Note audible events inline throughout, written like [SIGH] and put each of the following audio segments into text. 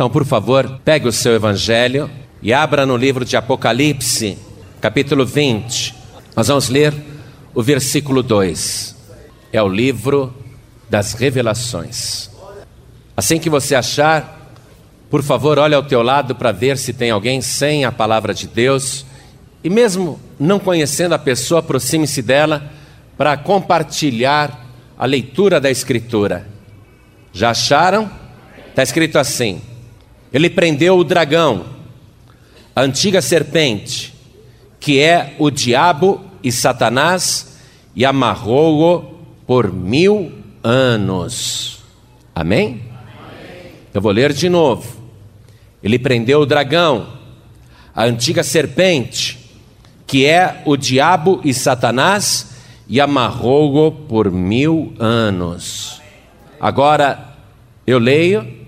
Então, por favor, pegue o seu evangelho e abra no livro de Apocalipse, capítulo 20. Nós vamos ler o versículo 2. É o livro das revelações. Assim que você achar, por favor, olhe ao teu lado para ver se tem alguém sem a palavra de Deus. E mesmo não conhecendo a pessoa, aproxime-se dela para compartilhar a leitura da Escritura. Já acharam? Está escrito assim: Ele prendeu o dragão, a antiga serpente, que é o diabo e Satanás, e amarrou-o por mil anos. Amém? Eu vou ler de novo. Ele prendeu o dragão, a antiga serpente, que é o diabo e Satanás, e amarrou-o por mil anos. Agora eu leio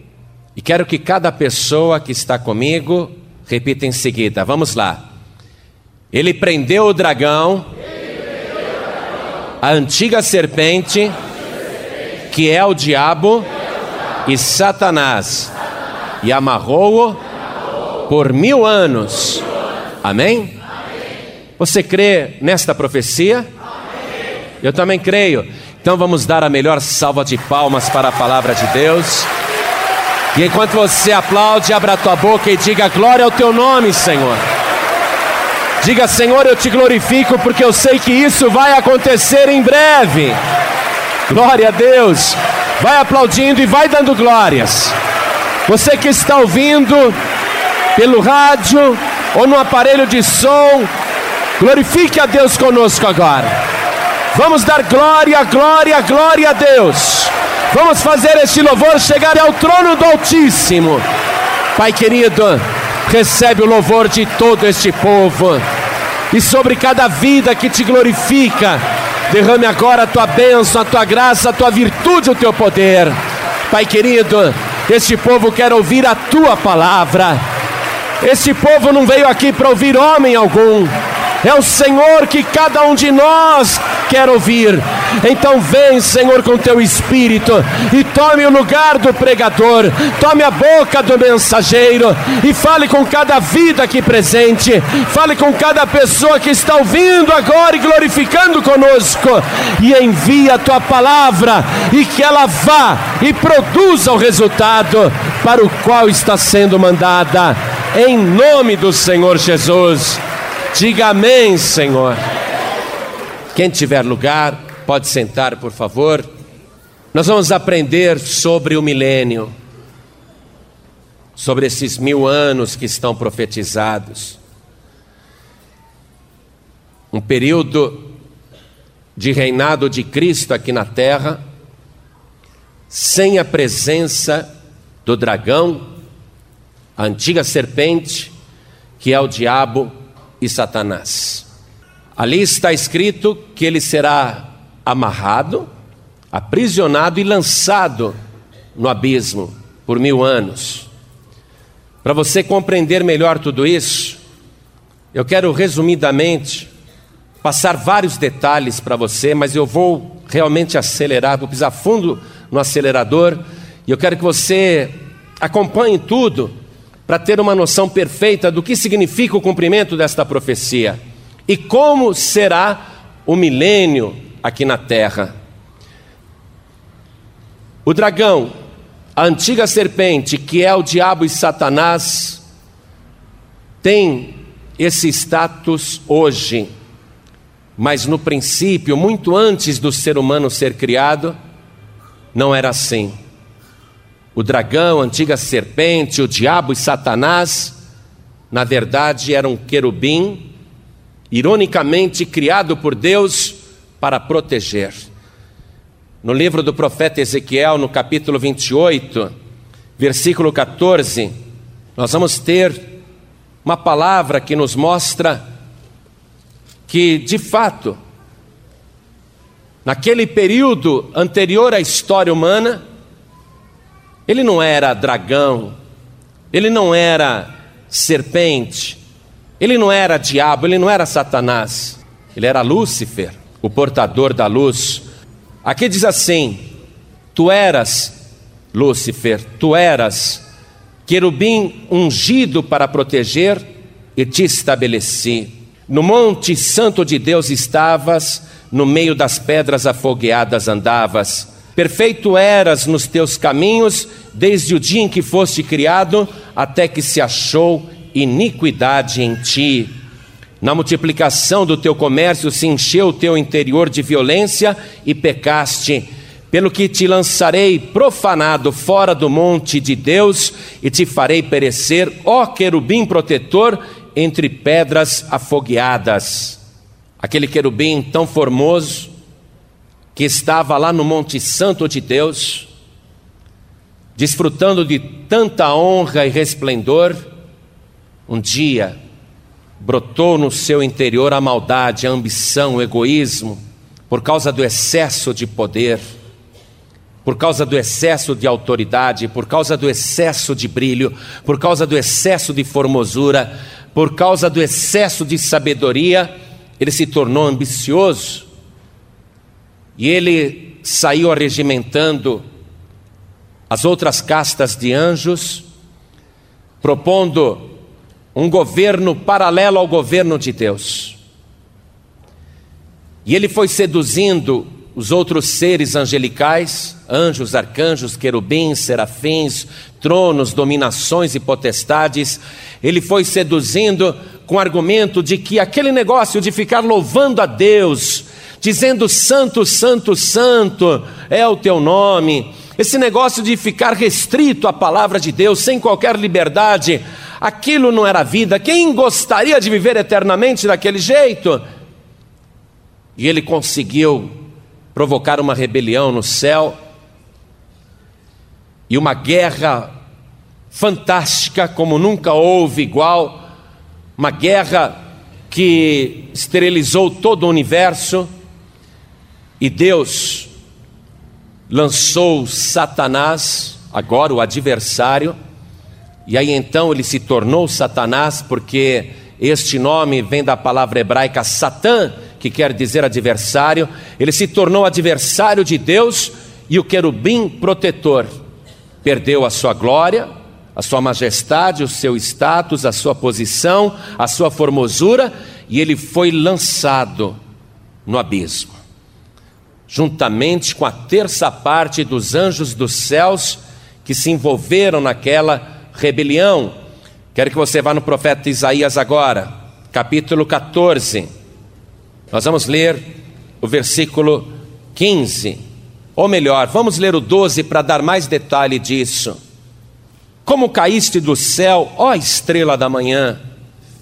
e quero que cada pessoa que está comigo repita em seguida. Vamos lá. Ele prendeu o dragão, a antiga serpente, que é o diabo e Satanás, e amarrou-o por mil anos. Amém? Você crê nesta profecia? Eu também creio. Então vamos dar a melhor salva de palmas para a palavra de Deus. E enquanto você aplaude, abra tua boca e diga glória ao teu nome, Senhor. Diga, Senhor, eu te glorifico porque eu sei que isso vai acontecer em breve. Glória a Deus. Vai aplaudindo e vai dando glórias. Você que está ouvindo pelo rádio ou no aparelho de som, glorifique a Deus conosco agora. Vamos dar glória, glória, glória a Deus. Vamos fazer este louvor chegar ao trono do Altíssimo. Pai querido, recebe o louvor de todo este povo e sobre cada vida que te glorifica. Derrame agora a tua bênção, a tua graça, a tua virtude, o teu poder. Pai querido, este povo quer ouvir a tua palavra. Este povo não veio aqui para ouvir homem algum. É o Senhor que cada um de nós quer ouvir. Então vem, Senhor, com teu espírito e tome o lugar do pregador, tome a boca do mensageiro e fale com cada vida aqui presente, fale com cada pessoa que está ouvindo agora e glorificando conosco, e envia a tua palavra e que ela vá e produza o resultado para o qual está sendo mandada, em nome do Senhor Jesus. Diga amém, Senhor. Quem tiver lugar, pode sentar, por favor. Nós vamos aprender sobre o milênio, sobre esses mil anos que estão profetizados. Um período de reinado de Cristo aqui na terra, sem a presença do dragão, a antiga serpente, que é o diabo e Satanás. Ali está escrito que ele será amarrado, aprisionado e lançado no abismo por mil anos. Para você compreender melhor tudo isso, eu quero resumidamente passar vários detalhes para você, mas eu vou realmente acelerar, vou pisar fundo no acelerador e eu quero que você acompanhe tudo para ter uma noção perfeita do que significa o cumprimento desta profecia e como será o milênio aqui na terra. O dragão, a antiga serpente, que é o diabo e Satanás, tem esse status hoje, mas no princípio, muito antes do ser humano ser criado, não era assim. O dragão, a antiga serpente, o diabo e Satanás, na verdade eram querubim ironicamente criado por Deus para proteger. No livro do profeta Ezequiel, no capítulo 28, versículo 14, nós vamos ter uma palavra que nos mostra que, de fato, naquele período anterior à história humana, ele não era dragão, ele não era serpente, ele não era diabo, ele não era Satanás, ele era Lúcifer, o portador da luz. Aqui diz assim: Tu eras Lúcifer, tu eras querubim ungido para proteger, e te estabeleci. No monte santo de Deus estavas, no meio das pedras afogueadas andavas. Perfeito eras nos teus caminhos, desde o dia em que foste criado, até que se achou iniquidade em ti. Na multiplicação do teu comércio se encheu o teu interior de violência e pecaste. Pelo que te lançarei profanado fora do monte de Deus e te farei perecer, ó querubim protetor, entre pedras afogueadas. Aquele querubim tão formoso que estava lá no Monte Santo de Deus, desfrutando de tanta honra e resplendor, um dia brotou no seu interior a maldade, a ambição, o egoísmo, por causa do excesso de poder, por causa do excesso de autoridade, por causa do excesso de brilho, por causa do excesso de formosura, por causa do excesso de sabedoria, ele se tornou ambicioso e ele saiu arregimentando as outras castas de anjos, propondo um governo paralelo ao governo de Deus. E ele foi seduzindo os outros seres angelicais, anjos, arcanjos, querubins, serafins, tronos, dominações e potestades, ele foi seduzindo com o argumento de que aquele negócio de ficar louvando a Deus, dizendo santo, santo, santo é o teu nome, esse negócio de ficar restrito à palavra de Deus sem qualquer liberdade, aquilo não era vida. Quem gostaria de viver eternamente daquele jeito? E ele conseguiu provocar uma rebelião no céu e uma guerra fantástica como nunca houve igual, uma guerra que esterilizou todo o universo e Deus lançou Satanás, agora o adversário, e aí então ele se tornou Satanás, porque este nome vem da palavra hebraica Satã, que quer dizer adversário, ele se tornou adversário de Deus e o querubim protetor. Perdeu a sua glória, a sua majestade, o seu status, a sua posição, a sua formosura, e ele foi lançado no abismo. Juntamente com a terça parte dos anjos dos céus que se envolveram naquela rebelião. Quero que você vá no profeta Isaías agora, capítulo 14. Nós vamos ler o versículo 15, ou melhor, vamos ler o 12 para dar mais detalhe disso. Como caíste do céu, ó estrela da manhã,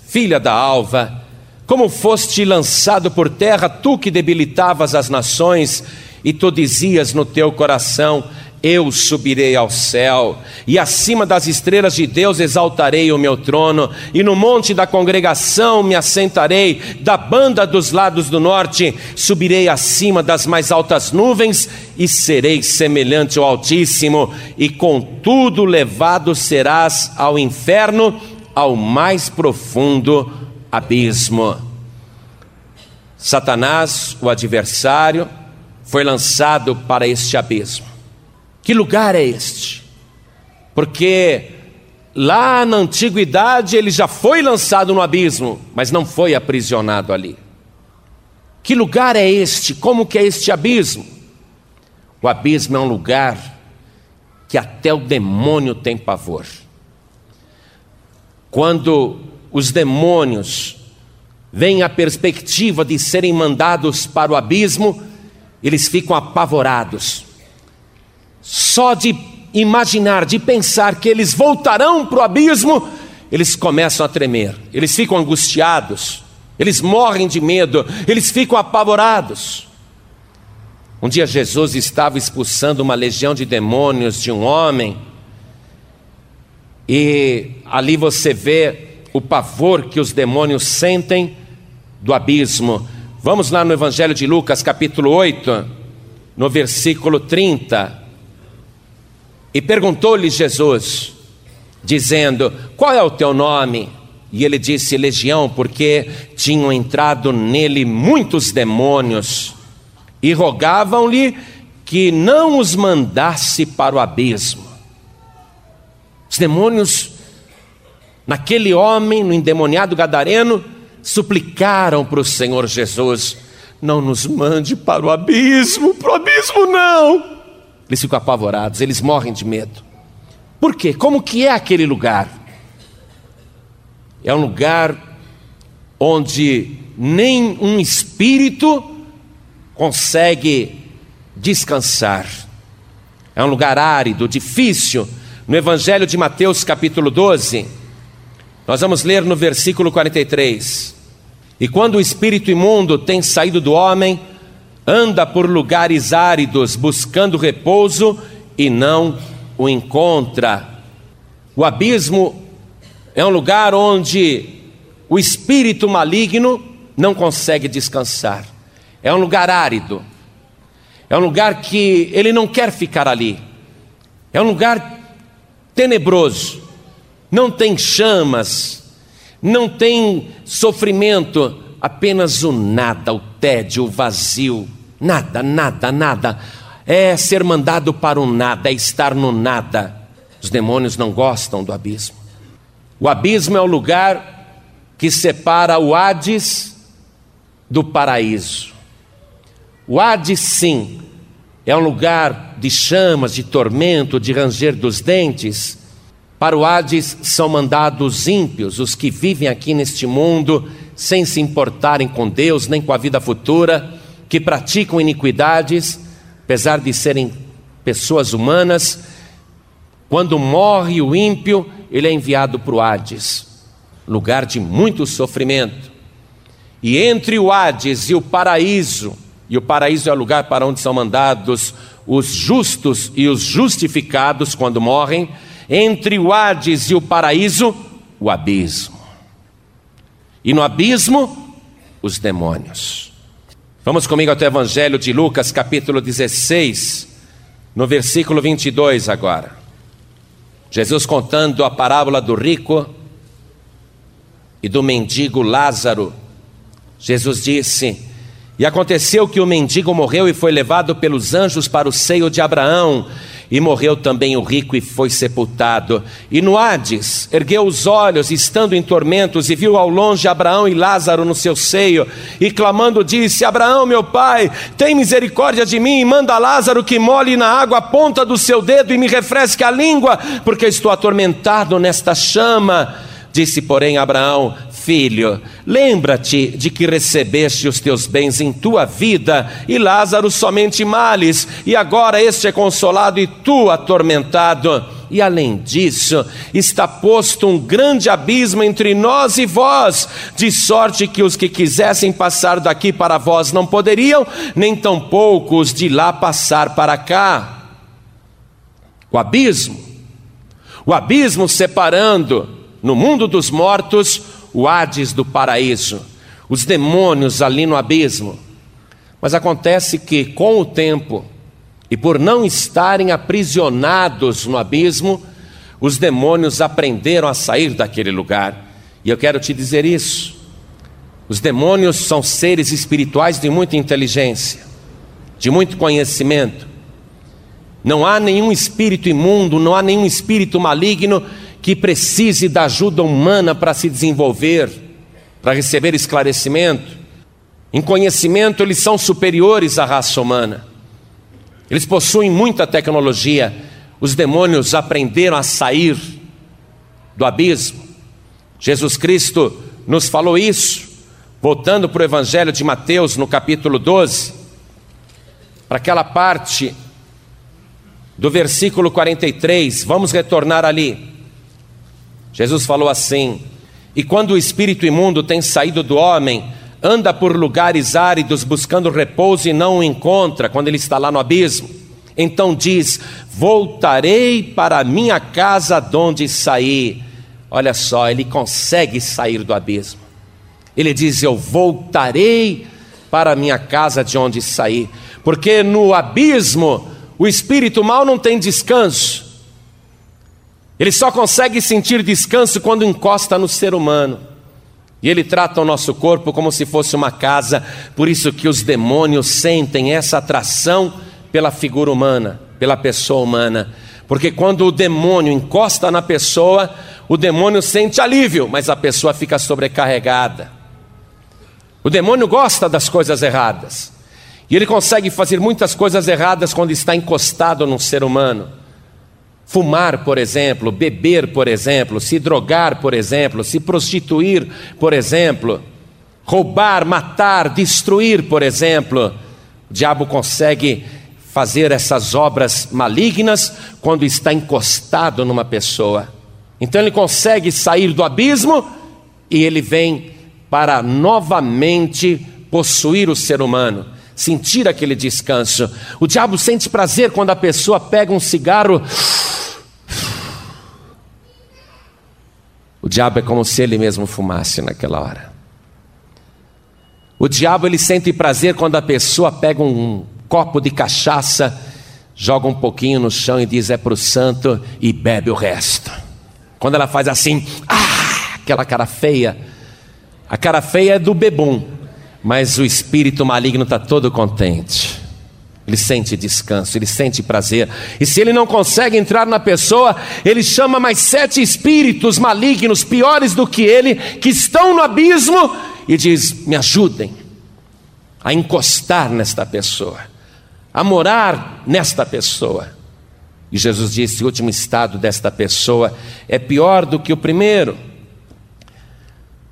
filha da alva, como foste lançado por terra, tu que debilitavas as nações, e tu dizias no teu coração: eu subirei ao céu, e acima das estrelas de Deus exaltarei o meu trono, e no monte da congregação me assentarei, da banda dos lados do norte, subirei acima das mais altas nuvens, e serei semelhante ao Altíssimo, e contudo levado serás ao inferno, ao mais profundo abismo. Satanás, o adversário, foi lançado para este abismo. Que lugar é este? Porque lá na antiguidade ele já foi lançado no abismo, mas não foi aprisionado ali. Que lugar é este? Como que é este abismo? O abismo é um lugar que até o demônio tem pavor. Quando os demônios veem a perspectiva de serem mandados para o abismo, eles ficam apavorados só de imaginar, de pensar que eles voltarão para o abismo, eles começam a tremer, eles ficam angustiados, eles morrem de medo, eles ficam apavorados. Um dia Jesus estava expulsando uma legião de demônios de um homem, e ali você vê o pavor que os demônios sentem do abismo. Vamos lá no Evangelho de Lucas, capítulo 8, no versículo 30. E perguntou-lhe Jesus, dizendo: Qual é o teu nome? E ele disse: Legião, porque tinham entrado nele muitos demônios e rogavam-lhe que não os mandasse para o abismo. Os demônios, naquele homem, no endemoniado gadareno, suplicaram para o Senhor Jesus: não nos mande para o abismo, para o abismo não. Eles ficam apavorados, eles morrem de medo. Por quê? Como que é aquele lugar? É um lugar onde nem um espírito consegue descansar. É um lugar árido, difícil. No Evangelho de Mateus, capítulo 12, nós vamos ler no versículo 43. E quando o espírito imundo tem saído do homem, anda por lugares áridos buscando repouso e não o encontra. O abismo é um lugar onde o espírito maligno não consegue descansar. É um lugar árido. É um lugar que ele não quer ficar ali. É um lugar tenebroso. Não tem chamas, não tem sofrimento, apenas o nada, o tédio, o vazio. Nada, nada, nada. É ser mandado para o nada, é estar no nada. Os demônios não gostam do abismo. O abismo é o lugar que separa o Hades do paraíso. O Hades, sim, é um lugar de chamas, de tormento, de ranger dos dentes. Para o Hades são mandados ímpios, os que vivem aqui neste mundo sem se importarem com Deus nem com a vida futura que praticam iniquidades, apesar de serem pessoas humanas, quando morre o ímpio, ele é enviado para o Hades, lugar de muito sofrimento. E entre o Hades e o paraíso, e o paraíso é o lugar para onde são mandados os justos e os justificados quando morrem, entre o Hades e o paraíso, o abismo. E no abismo, os demônios. Vamos comigo até o Evangelho de Lucas, capítulo 16, no versículo 22 agora. Jesus contando a parábola do rico e do mendigo Lázaro. Jesus disse: E aconteceu que o mendigo morreu e foi levado pelos anjos para o seio de Abraão. E morreu também o rico e foi sepultado. E no Hades, ergueu os olhos, estando em tormentos, e viu ao longe Abraão e Lázaro no seu seio, e clamando disse: Abraão, meu pai, tem misericórdia de mim, e manda Lázaro que molhe na água a ponta do seu dedo e me refresque a língua, porque estou atormentado nesta chama. Disse, porém, Abraão: Filho, lembra-te de que recebeste os teus bens em tua vida, e Lázaro somente males, e agora este é consolado e tu atormentado. E além disso, está posto um grande abismo entre nós e vós, de sorte que os que quisessem passar daqui para vós não poderiam, nem tampouco os de lá passar para cá. O abismo, o abismo separando no mundo dos mortos o Hades do paraíso, os demônios ali no abismo. Mas acontece que, com o tempo, e por não estarem aprisionados no abismo, os demônios aprenderam a sair daquele lugar. E eu quero te dizer isso. Os demônios são seres espirituais de muita inteligência, de muito conhecimento. Não há nenhum espírito imundo, não há nenhum espírito maligno que precise da ajuda humana para se desenvolver, para receber esclarecimento. Em conhecimento, eles são superiores à raça humana. Eles possuem muita tecnologia. Os demônios aprenderam a sair do abismo. Jesus Cristo nos falou isso, voltando para o Evangelho de Mateus, no capítulo 12, para aquela parte do versículo 43. Vamos retornar ali. Jesus falou assim: E quando o espírito imundo tem saído do homem, anda por lugares áridos buscando repouso e não o encontra, quando ele está lá no abismo. Então diz: Voltarei para a minha casa de onde saí. Olha só, ele consegue sair do abismo. Ele diz: Eu voltarei para a minha casa de onde saí. Porque no abismo o espírito mal não tem descanso. Ele só consegue sentir descanso quando encosta no ser humano. E ele trata o nosso corpo como se fosse uma casa, por isso que os demônios sentem essa atração pela figura humana, pela pessoa humana, Porque quando o demônio encosta na pessoa, o demônio sente alívio, mas a pessoa fica sobrecarregada. O demônio gosta das coisas erradas. E ele consegue fazer muitas coisas erradas quando está encostado num ser humano. Fumar, por exemplo, beber, por exemplo, se drogar, por exemplo, se prostituir, por exemplo, roubar, matar, destruir, por exemplo. O diabo consegue fazer essas obras malignas quando está encostado numa pessoa. Então ele consegue sair do abismo e ele vem para novamente possuir o ser humano, sentir aquele descanso. O diabo sente prazer quando a pessoa pega um cigarro. O diabo é como se ele mesmo fumasse naquela hora. O diabo ele sente prazer quando a pessoa pega um copo de cachaça, joga um pouquinho no chão e diz é para o santo e bebe o resto. Quando ela faz assim, ah, aquela cara feia, a cara feia é do bebum, mas o espírito maligno está todo contente. Ele sente descanso, ele sente prazer. E se ele não consegue entrar na pessoa, ele chama mais sete espíritos malignos, piores do que ele, que estão no abismo, e diz: Me ajudem a encostar nesta pessoa, a morar nesta pessoa. E Jesus disse: O último estado desta pessoa é pior do que o primeiro.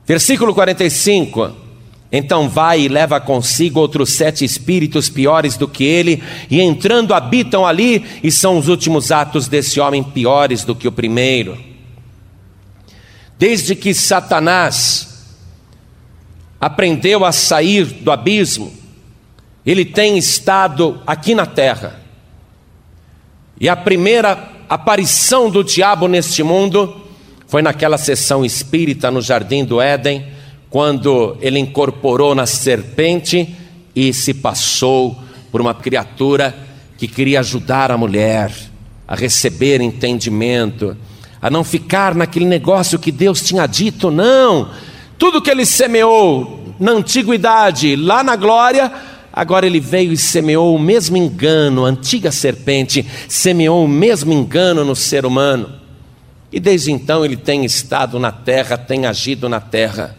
Versículo 45. Então vai e leva consigo outros sete espíritos piores do que ele, e entrando habitam ali, e são os últimos atos desse homem piores do que o primeiro. Desde que Satanás aprendeu a sair do abismo, ele tem estado aqui na terra. E a primeira aparição do diabo neste mundo foi naquela sessão espírita no jardim do Éden, quando ele incorporou na serpente e se passou por uma criatura que queria ajudar a mulher a receber entendimento, a não ficar naquele negócio que Deus tinha dito, não. Tudo que ele semeou na antiguidade, lá na glória, agora ele veio e semeou o mesmo engano, a antiga serpente semeou o mesmo engano no ser humano. E desde então ele tem estado na terra, tem agido na terra.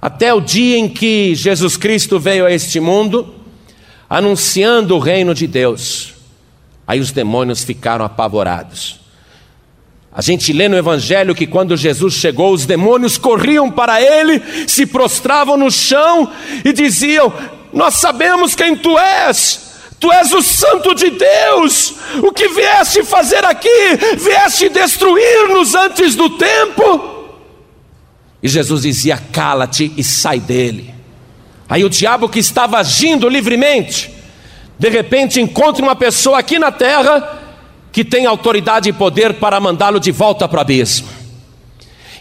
Até o dia em que Jesus Cristo veio a este mundo, anunciando o reino de Deus. Aí os demônios ficaram apavorados. A gente lê no Evangelho que quando Jesus chegou, os demônios corriam para ele, se prostravam no chão e diziam: Nós sabemos quem tu és Tu és o Santo de Deus. O que vieste fazer aqui? Vieste destruir-nos antes do tempo? E Jesus dizia: Cala-te e sai dele. Aí o diabo que estava agindo livremente, de repente encontra uma pessoa aqui na terra que tem autoridade e poder para mandá-lo de volta para o abismo.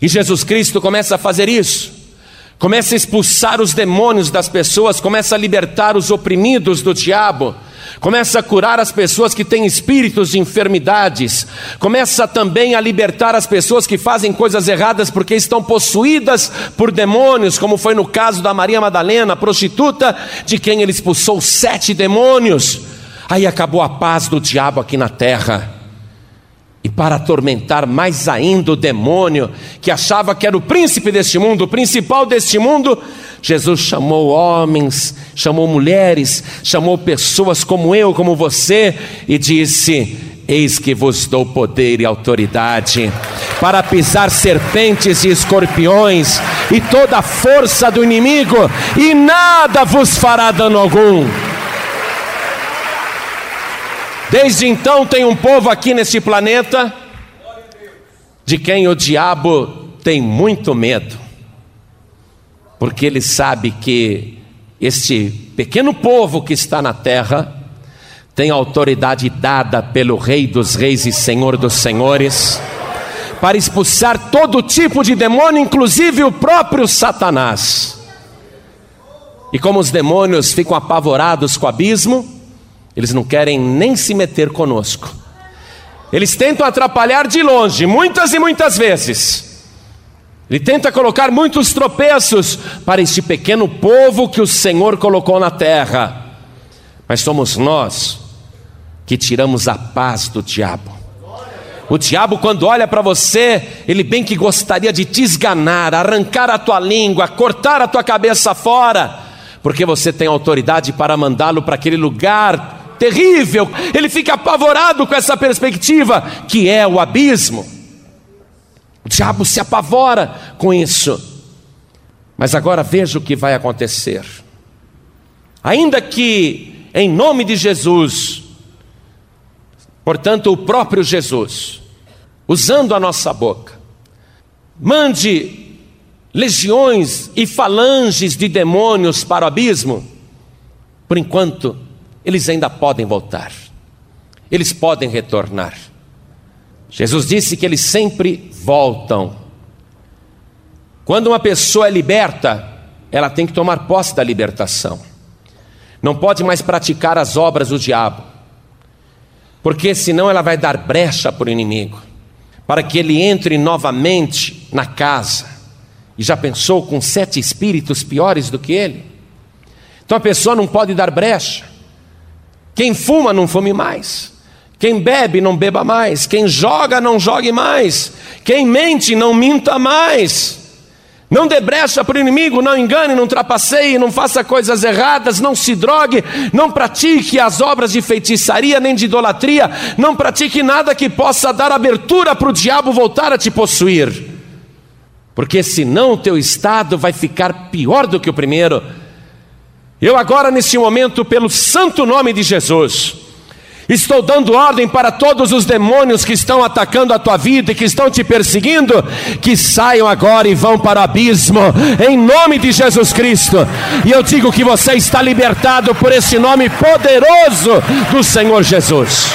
E Jesus Cristo começa a fazer isso. Começa a expulsar os demônios das pessoas, começa a libertar os oprimidos do diabo começa a curar as pessoas que têm espíritos de enfermidades, começa também a libertar as pessoas que fazem coisas erradas porque estão possuídas por demônios, como foi no caso da Maria Madalena, prostituta, de quem ele expulsou sete demônios. Aí acabou a paz do diabo aqui na terra. E para atormentar mais ainda o demônio, que achava que era o príncipe deste mundo, o principal deste mundo, Jesus chamou homens, chamou mulheres, chamou pessoas como eu, como você, e disse: Eis que vos dou poder e autoridade para pisar serpentes e escorpiões e toda a força do inimigo, e nada vos fará dano algum. Desde então tem um povo aqui nesse planeta de quem o diabo tem muito medo porque ele sabe que este pequeno povo que está na terra tem autoridade dada pelo Rei dos Reis e Senhor dos Senhores para expulsar todo tipo de demônio, inclusive o próprio Satanás. E como os demônios ficam apavorados com o abismo, eles não querem nem se meter conosco. Eles tentam atrapalhar de longe, muitas e muitas vezes ele tenta colocar muitos tropeços para este pequeno povo que o Senhor colocou na terra. Mas somos nós que tiramos a paz do diabo. O diabo, quando olha para você, ele bem que gostaria de te esganar, arrancar a tua língua, cortar a tua cabeça fora, porque você tem autoridade para mandá-lo para aquele lugar terrível. Ele fica apavorado com essa perspectiva, que é o abismo. O diabo se apavora com isso. Mas agora veja o que vai acontecer. Ainda que, em nome de Jesus, portanto, o próprio Jesus, usando a nossa boca, mande legiões e falanges de demônios para o abismo, por enquanto, eles ainda podem voltar, eles podem retornar. Jesus disse que eles sempre voltam. Quando uma pessoa é liberta, ela tem que tomar posse da libertação. Não pode mais praticar as obras do diabo, porque senão ela vai dar brecha para o inimigo, para que ele entre novamente na casa. E já pensou com sete espíritos piores do que ele? Então a pessoa não pode dar brecha. Quem fuma, não fume mais. Quem bebe, não beba mais. Quem joga, não jogue mais. Quem mente, não minta mais. Não dê brecha para o inimigo, não engane, não trapaceie, não faça coisas erradas, não se drogue, não pratique as obras de feitiçaria nem de idolatria, não pratique nada que possa dar abertura para o diabo voltar a te possuir. Porque senão o teu estado vai ficar pior do que o primeiro. Eu agora, nesse momento, pelo santo nome de Jesus, Estou dando ordem para todos os demônios que estão atacando a tua vida e que estão te perseguindo, que saiam agora e vão para o abismo, em nome de Jesus Cristo. E eu digo que você está libertado por esse nome poderoso do Senhor Jesus.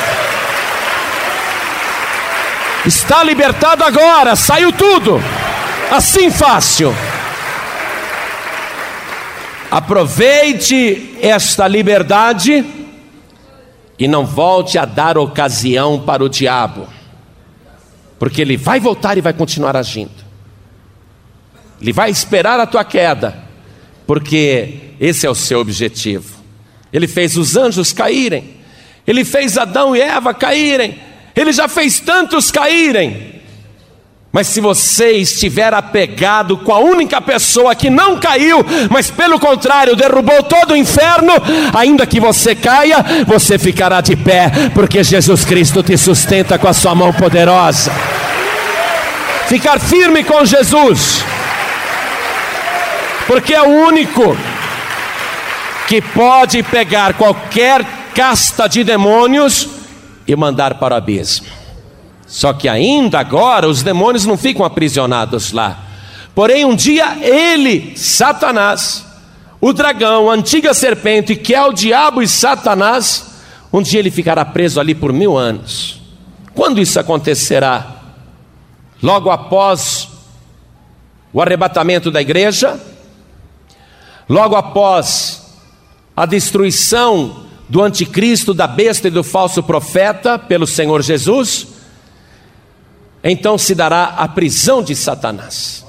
Está libertado agora, saiu tudo, assim fácil. Aproveite esta liberdade e não volte a dar ocasião para o diabo, porque ele vai voltar e vai continuar agindo. Ele vai esperar a tua queda, porque esse é o seu objetivo. Ele fez os anjos caírem, ele fez Adão e Eva caírem, ele já fez tantos caírem, mas se você estiver apegado com a única pessoa que não caiu, mas pelo contrário derrubou todo o inferno, ainda que você caia, você ficará de pé, porque Jesus Cristo te sustenta com a sua mão poderosa. Ficar firme com Jesus, porque é o único que pode pegar qualquer casta de demônios e mandar para o abismo. Só que ainda agora os demônios não ficam aprisionados lá. Porém, um dia ele, Satanás, o dragão, a antiga serpente, que é o diabo e Satanás, um dia ele ficará preso ali por mil anos. Quando isso acontecerá? Logo após o arrebatamento da igreja, logo após a destruição do anticristo, da besta e do falso profeta pelo Senhor Jesus, então se dará a prisão de Satanás.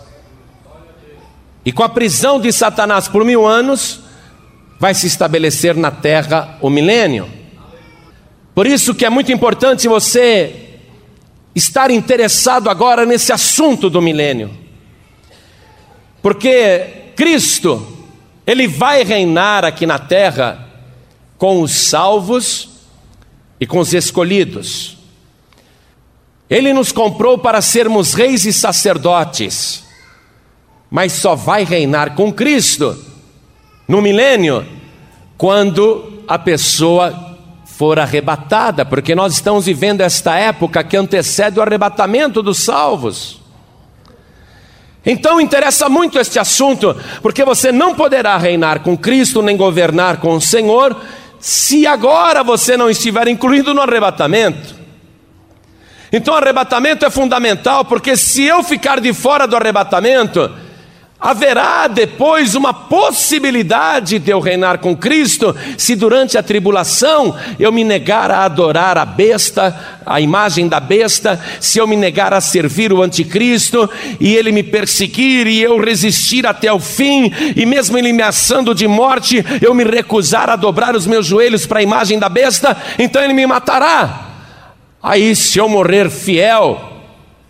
E com a prisão de Satanás por mil anos, vai se estabelecer na terra o milênio. Por isso que é muito importante você estar interessado agora nesse assunto do milênio. Porque Cristo, ele vai reinar aqui na terra com os salvos e com os escolhidos. Ele nos comprou para sermos reis e sacerdotes, mas só vai reinar com Cristo no milênio quando a pessoa for arrebatada, porque nós estamos vivendo esta época que antecede o arrebatamento dos salvos. Então interessa muito este assunto, porque você não poderá reinar com Cristo nem governar com o Senhor se agora você não estiver incluído no arrebatamento. Então, arrebatamento é fundamental, porque se eu ficar de fora do arrebatamento, haverá depois uma possibilidade de eu reinar com Cristo, se durante a tribulação eu me negar a adorar a besta, a imagem da besta, se eu me negar a servir o anticristo e ele me perseguir e eu resistir até o fim, e mesmo ele me assando de morte, eu me recusar a dobrar os meus joelhos para a imagem da besta, então ele me matará. Aí, se eu morrer fiel,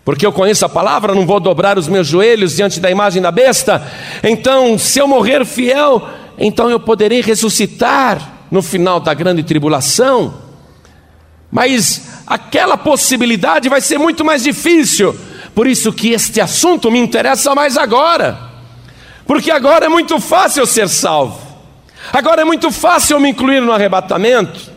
porque eu conheço a palavra, não vou dobrar os meus joelhos diante da imagem da besta. Então, se eu morrer fiel, então eu poderei ressuscitar no final da grande tribulação. Mas aquela possibilidade vai ser muito mais difícil. Por isso que este assunto me interessa mais agora. Porque agora é muito fácil eu ser salvo. Agora é muito fácil eu me incluir no arrebatamento.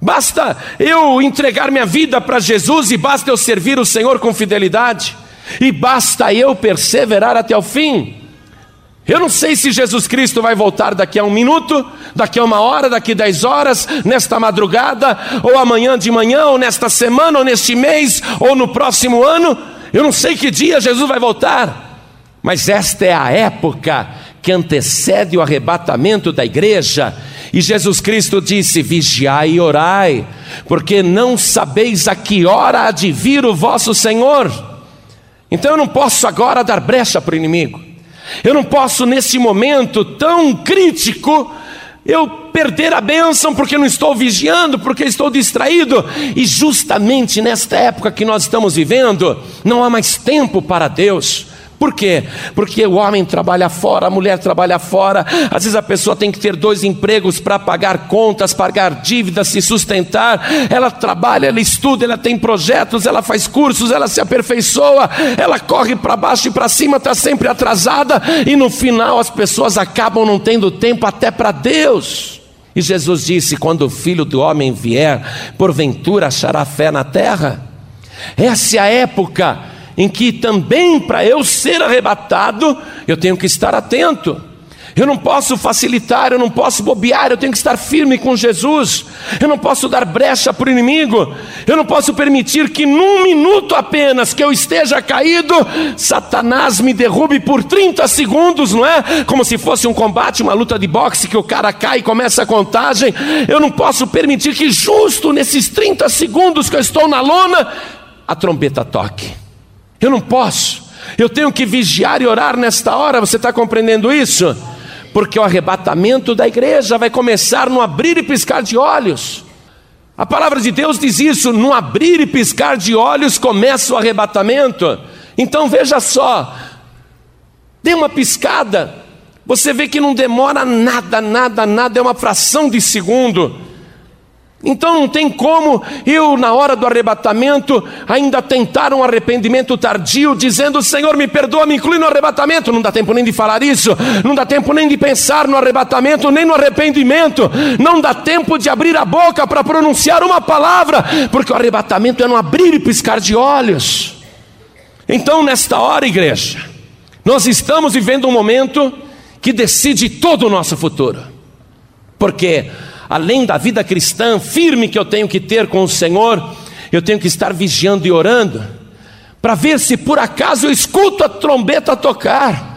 Basta eu entregar minha vida para Jesus e basta eu servir o Senhor com fidelidade. E basta eu perseverar até o fim. Eu não sei se Jesus Cristo vai voltar daqui a um minuto, daqui a uma hora, daqui a dez horas, nesta madrugada, ou amanhã de manhã, ou nesta semana, ou neste mês, ou no próximo ano. Eu não sei que dia Jesus vai voltar, mas esta é a época que antecede o arrebatamento da igreja. E Jesus Cristo disse: Vigiai e orai, porque não sabeis a que hora há de vir o vosso Senhor. Então eu não posso agora dar brecha para o inimigo. Eu não posso, nesse momento tão crítico, eu perder a bênção porque não estou vigiando, porque estou distraído. E justamente nesta época que nós estamos vivendo, não há mais tempo para Deus. Por quê? Porque o homem trabalha fora, a mulher trabalha fora, às vezes a pessoa tem que ter dois empregos para pagar contas, pagar dívidas, se sustentar. Ela trabalha, ela estuda, ela tem projetos, ela faz cursos, ela se aperfeiçoa, ela corre para baixo e para cima, está sempre atrasada, e no final as pessoas acabam não tendo tempo até para Deus. E Jesus disse: quando o filho do homem vier, porventura achará fé na terra. Essa é a época em que também para eu ser arrebatado, eu tenho que estar atento. Eu não posso facilitar, eu não posso bobear, eu tenho que estar firme com Jesus. Eu não posso dar brecha para o inimigo. Eu não posso permitir que num minuto apenas que eu esteja caído, Satanás me derrube por 30 segundos, não é? Como se fosse um combate, uma luta de boxe que o cara cai e começa a contagem. Eu não posso permitir que justo nesses 30 segundos que eu estou na lona, a trombeta toque. Eu não posso. Eu tenho que vigiar e orar nesta hora. Você está compreendendo isso? Porque o arrebatamento da igreja vai começar no abrir e piscar de olhos. A palavra de Deus diz isso: no abrir e piscar de olhos começa o arrebatamento. Então veja só, dê uma piscada, você vê que não demora nada, nada, nada, é uma fração de segundo. Então não tem como eu, na hora do arrebatamento, ainda tentar um arrependimento tardio, dizendo: Senhor, me perdoa, me inclui no arrebatamento. Não dá tempo nem de falar isso, não dá tempo nem de pensar no arrebatamento, nem no arrependimento, não dá tempo de abrir a boca para pronunciar uma palavra, porque o arrebatamento é no abrir e piscar de olhos. Então, nesta hora, igreja, nós estamos vivendo um momento que decide todo o nosso futuro, porque além da vida cristã firme que eu tenho que ter com o Senhor, eu tenho que estar vigiando e orando, para ver se por acaso eu escuto a trombeta tocar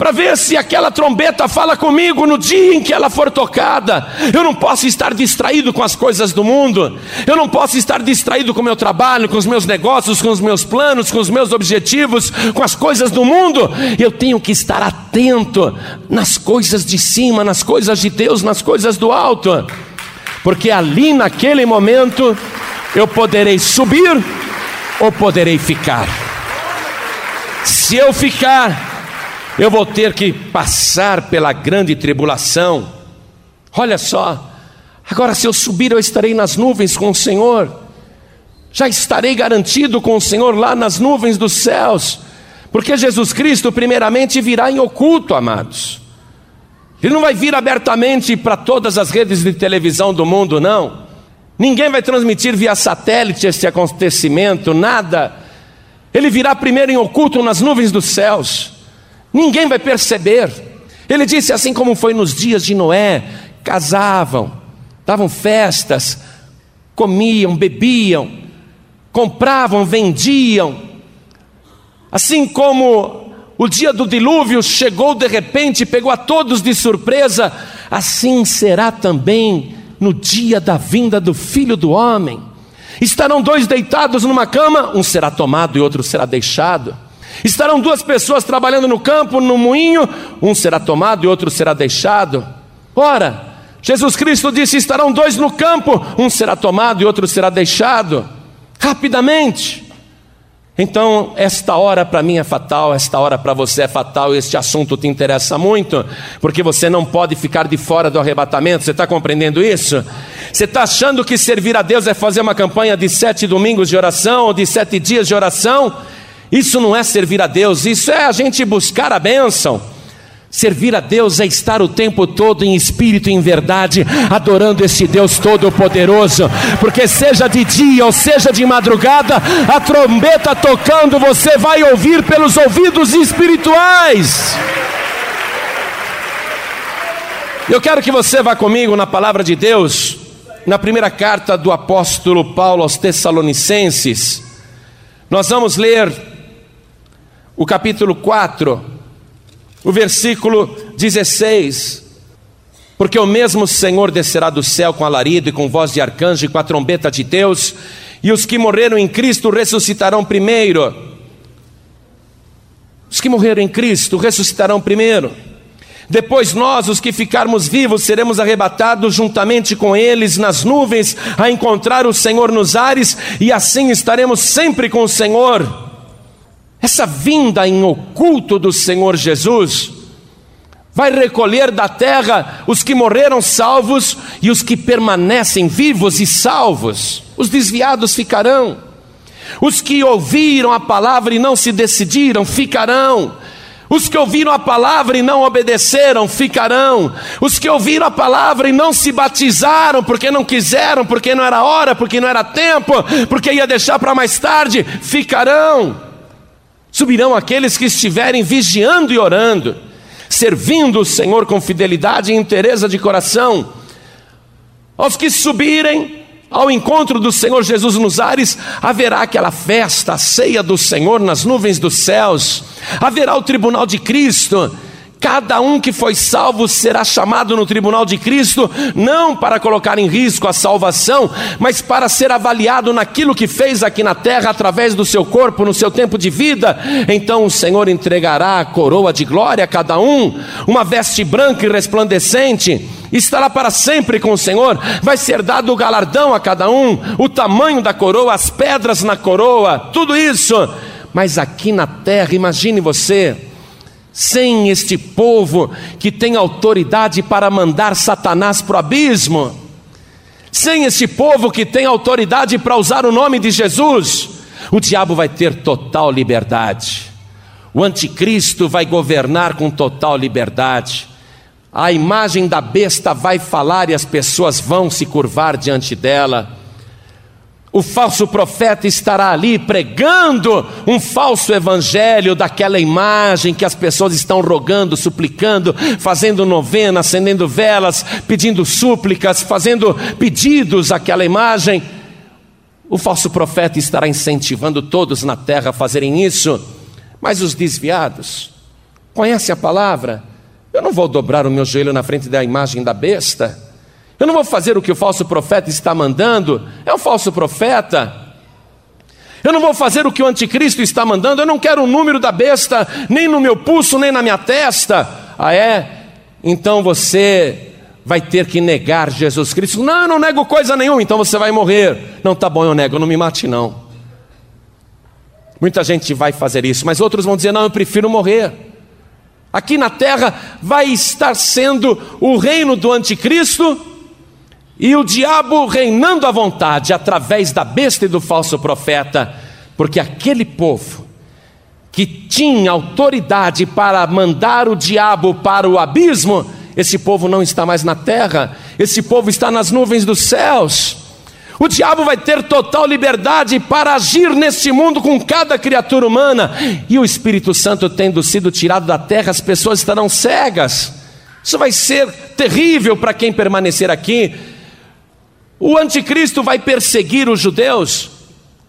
para ver se aquela trombeta fala comigo no dia em que ela for tocada. Eu não posso estar distraído com as coisas do mundo, eu não posso estar distraído com o meu trabalho, com os meus negócios, com os meus planos, com os meus objetivos, com as coisas do mundo. Eu tenho que estar atento nas coisas de cima, nas coisas de Deus, nas coisas do alto, porque ali naquele momento eu poderei subir ou poderei ficar. Se eu ficar, eu vou ter que passar pela grande tribulação. Olha só, agora se eu subir, eu estarei nas nuvens com o Senhor, já estarei garantido com o Senhor lá nas nuvens dos céus, porque Jesus Cristo, primeiramente, virá em oculto, amados. Ele não vai vir abertamente para todas as redes de televisão do mundo, não. Ninguém vai transmitir via satélite este acontecimento, nada. Ele virá primeiro em oculto nas nuvens dos céus. Ninguém vai perceber. Ele disse assim como foi nos dias de Noé: casavam, davam festas, comiam, bebiam, compravam, vendiam. Assim como o dia do dilúvio chegou de repente e pegou a todos de surpresa, assim será também no dia da vinda do filho do homem. Estarão dois deitados numa cama, um será tomado e outro será deixado. Estarão duas pessoas trabalhando no campo, no moinho, um será tomado e outro será deixado. Ora, Jesus Cristo disse: estarão dois no campo, um será tomado e outro será deixado. Rapidamente. Então, esta hora para mim é fatal, esta hora para você é fatal, este assunto te interessa muito, porque você não pode ficar de fora do arrebatamento, você está compreendendo isso? Você está achando que servir a Deus é fazer uma campanha de sete domingos de oração, ou de sete dias de oração? Isso não é servir a Deus, isso é a gente buscar a bênção. Servir a Deus é estar o tempo todo em espírito e em verdade, adorando esse Deus Todo-Poderoso, porque seja de dia ou seja de madrugada, a trombeta tocando você vai ouvir pelos ouvidos espirituais. Eu quero que você vá comigo na palavra de Deus, na primeira carta do apóstolo Paulo aos Tessalonicenses. Nós vamos ler o capítulo 4 o versículo 16: Porque o mesmo Senhor descerá do céu com alarido e com voz de arcanjo e com a trombeta de Deus, e os que morreram em Cristo ressuscitarão primeiro. Os que morreram em Cristo ressuscitarão primeiro. Depois nós, os que ficarmos vivos, seremos arrebatados juntamente com eles nas nuvens a encontrar o Senhor nos ares, e assim estaremos sempre com o Senhor. Essa vinda em oculto do Senhor Jesus vai recolher da terra os que morreram salvos e os que permanecem vivos e salvos. Os desviados ficarão. Os que ouviram a palavra e não se decidiram ficarão. Os que ouviram a palavra e não obedeceram ficarão. Os que ouviram a palavra e não se batizaram porque não quiseram, porque não era hora, porque não era tempo, porque ia deixar para mais tarde, ficarão. Subirão aqueles que estiverem vigiando e orando, servindo o Senhor com fidelidade e inteireza de coração. Aos que subirem ao encontro do Senhor Jesus nos ares, haverá aquela festa, a ceia do Senhor nas nuvens dos céus, haverá o tribunal de Cristo Cada um que foi salvo será chamado no tribunal de Cristo, não para colocar em risco a salvação, mas para ser avaliado naquilo que fez aqui na terra através do seu corpo, no seu tempo de vida. Então o Senhor entregará a coroa de glória a cada um, uma veste branca e resplandecente. Estará para sempre com o Senhor, vai ser dado o galardão a cada um, o tamanho da coroa, as pedras na coroa, tudo isso. Mas aqui na terra, imagine você, sem este povo que tem autoridade para mandar Satanás para o abismo, sem este povo que tem autoridade para usar o nome de Jesus, o diabo vai ter total liberdade, o anticristo vai governar com total liberdade, a imagem da besta vai falar e as pessoas vão se curvar diante dela. O falso profeta estará ali pregando um falso evangelho daquela imagem que as pessoas estão rogando, suplicando, fazendo novena, acendendo velas, pedindo súplicas, fazendo pedidos àquela imagem. O falso profeta estará incentivando todos na terra a fazerem isso, mas os desviados conhecem a palavra. Eu não vou dobrar o meu joelho na frente da imagem da besta. Eu não vou fazer o que o falso profeta está mandando, é um falso profeta. Eu não vou fazer o que o anticristo está mandando, eu não quero o número da besta, nem no meu pulso, nem na minha testa. Ah, é? Então você vai ter que negar Jesus Cristo. Não, eu não nego coisa nenhuma, então você vai morrer. Não, tá bom, eu nego, não me mate não. Muita gente vai fazer isso, mas outros vão dizer: não, eu prefiro morrer. Aqui na terra vai estar sendo o reino do anticristo e o diabo reinando à vontade através da besta e do falso profeta, porque aquele povo que tinha autoridade para mandar o diabo para o abismo, esse povo não está mais na terra, esse povo está nas nuvens dos céus. O diabo vai ter total liberdade para agir neste mundo com cada criatura humana, e o Espírito Santo tendo sido tirado da terra, as pessoas estarão cegas. Isso vai ser terrível para quem permanecer aqui. O anticristo vai perseguir os judeus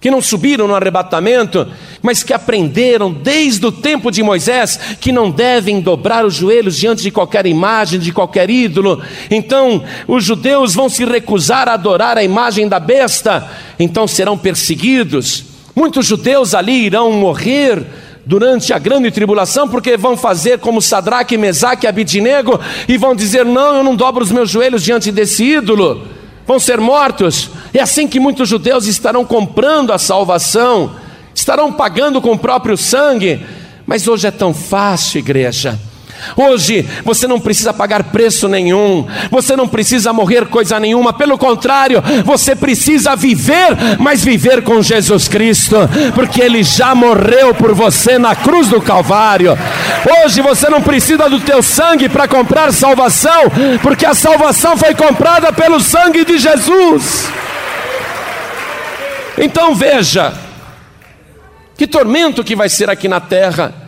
que não subiram no arrebatamento, mas que aprenderam desde o tempo de Moisés que não devem dobrar os joelhos diante de qualquer imagem, de qualquer ídolo. Então, os judeus vão se recusar a adorar a imagem da besta, então serão perseguidos. Muitos judeus ali irão morrer durante a grande tribulação, porque vão fazer como Sadraque, Mesaque e Abidinego e vão dizer: Não, eu não dobro os meus joelhos diante desse ídolo. Vão ser mortos. É assim que muitos judeus estarão comprando a salvação, estarão pagando com o próprio sangue. Mas hoje é tão fácil, igreja. Hoje você não precisa pagar preço nenhum, você não precisa morrer coisa nenhuma, pelo contrário, você precisa viver, mas viver com Jesus Cristo, porque Ele já morreu por você na cruz do Calvário. Hoje você não precisa do teu sangue para comprar salvação, porque a salvação foi comprada pelo sangue de Jesus. Então veja, que tormento que vai ser aqui na terra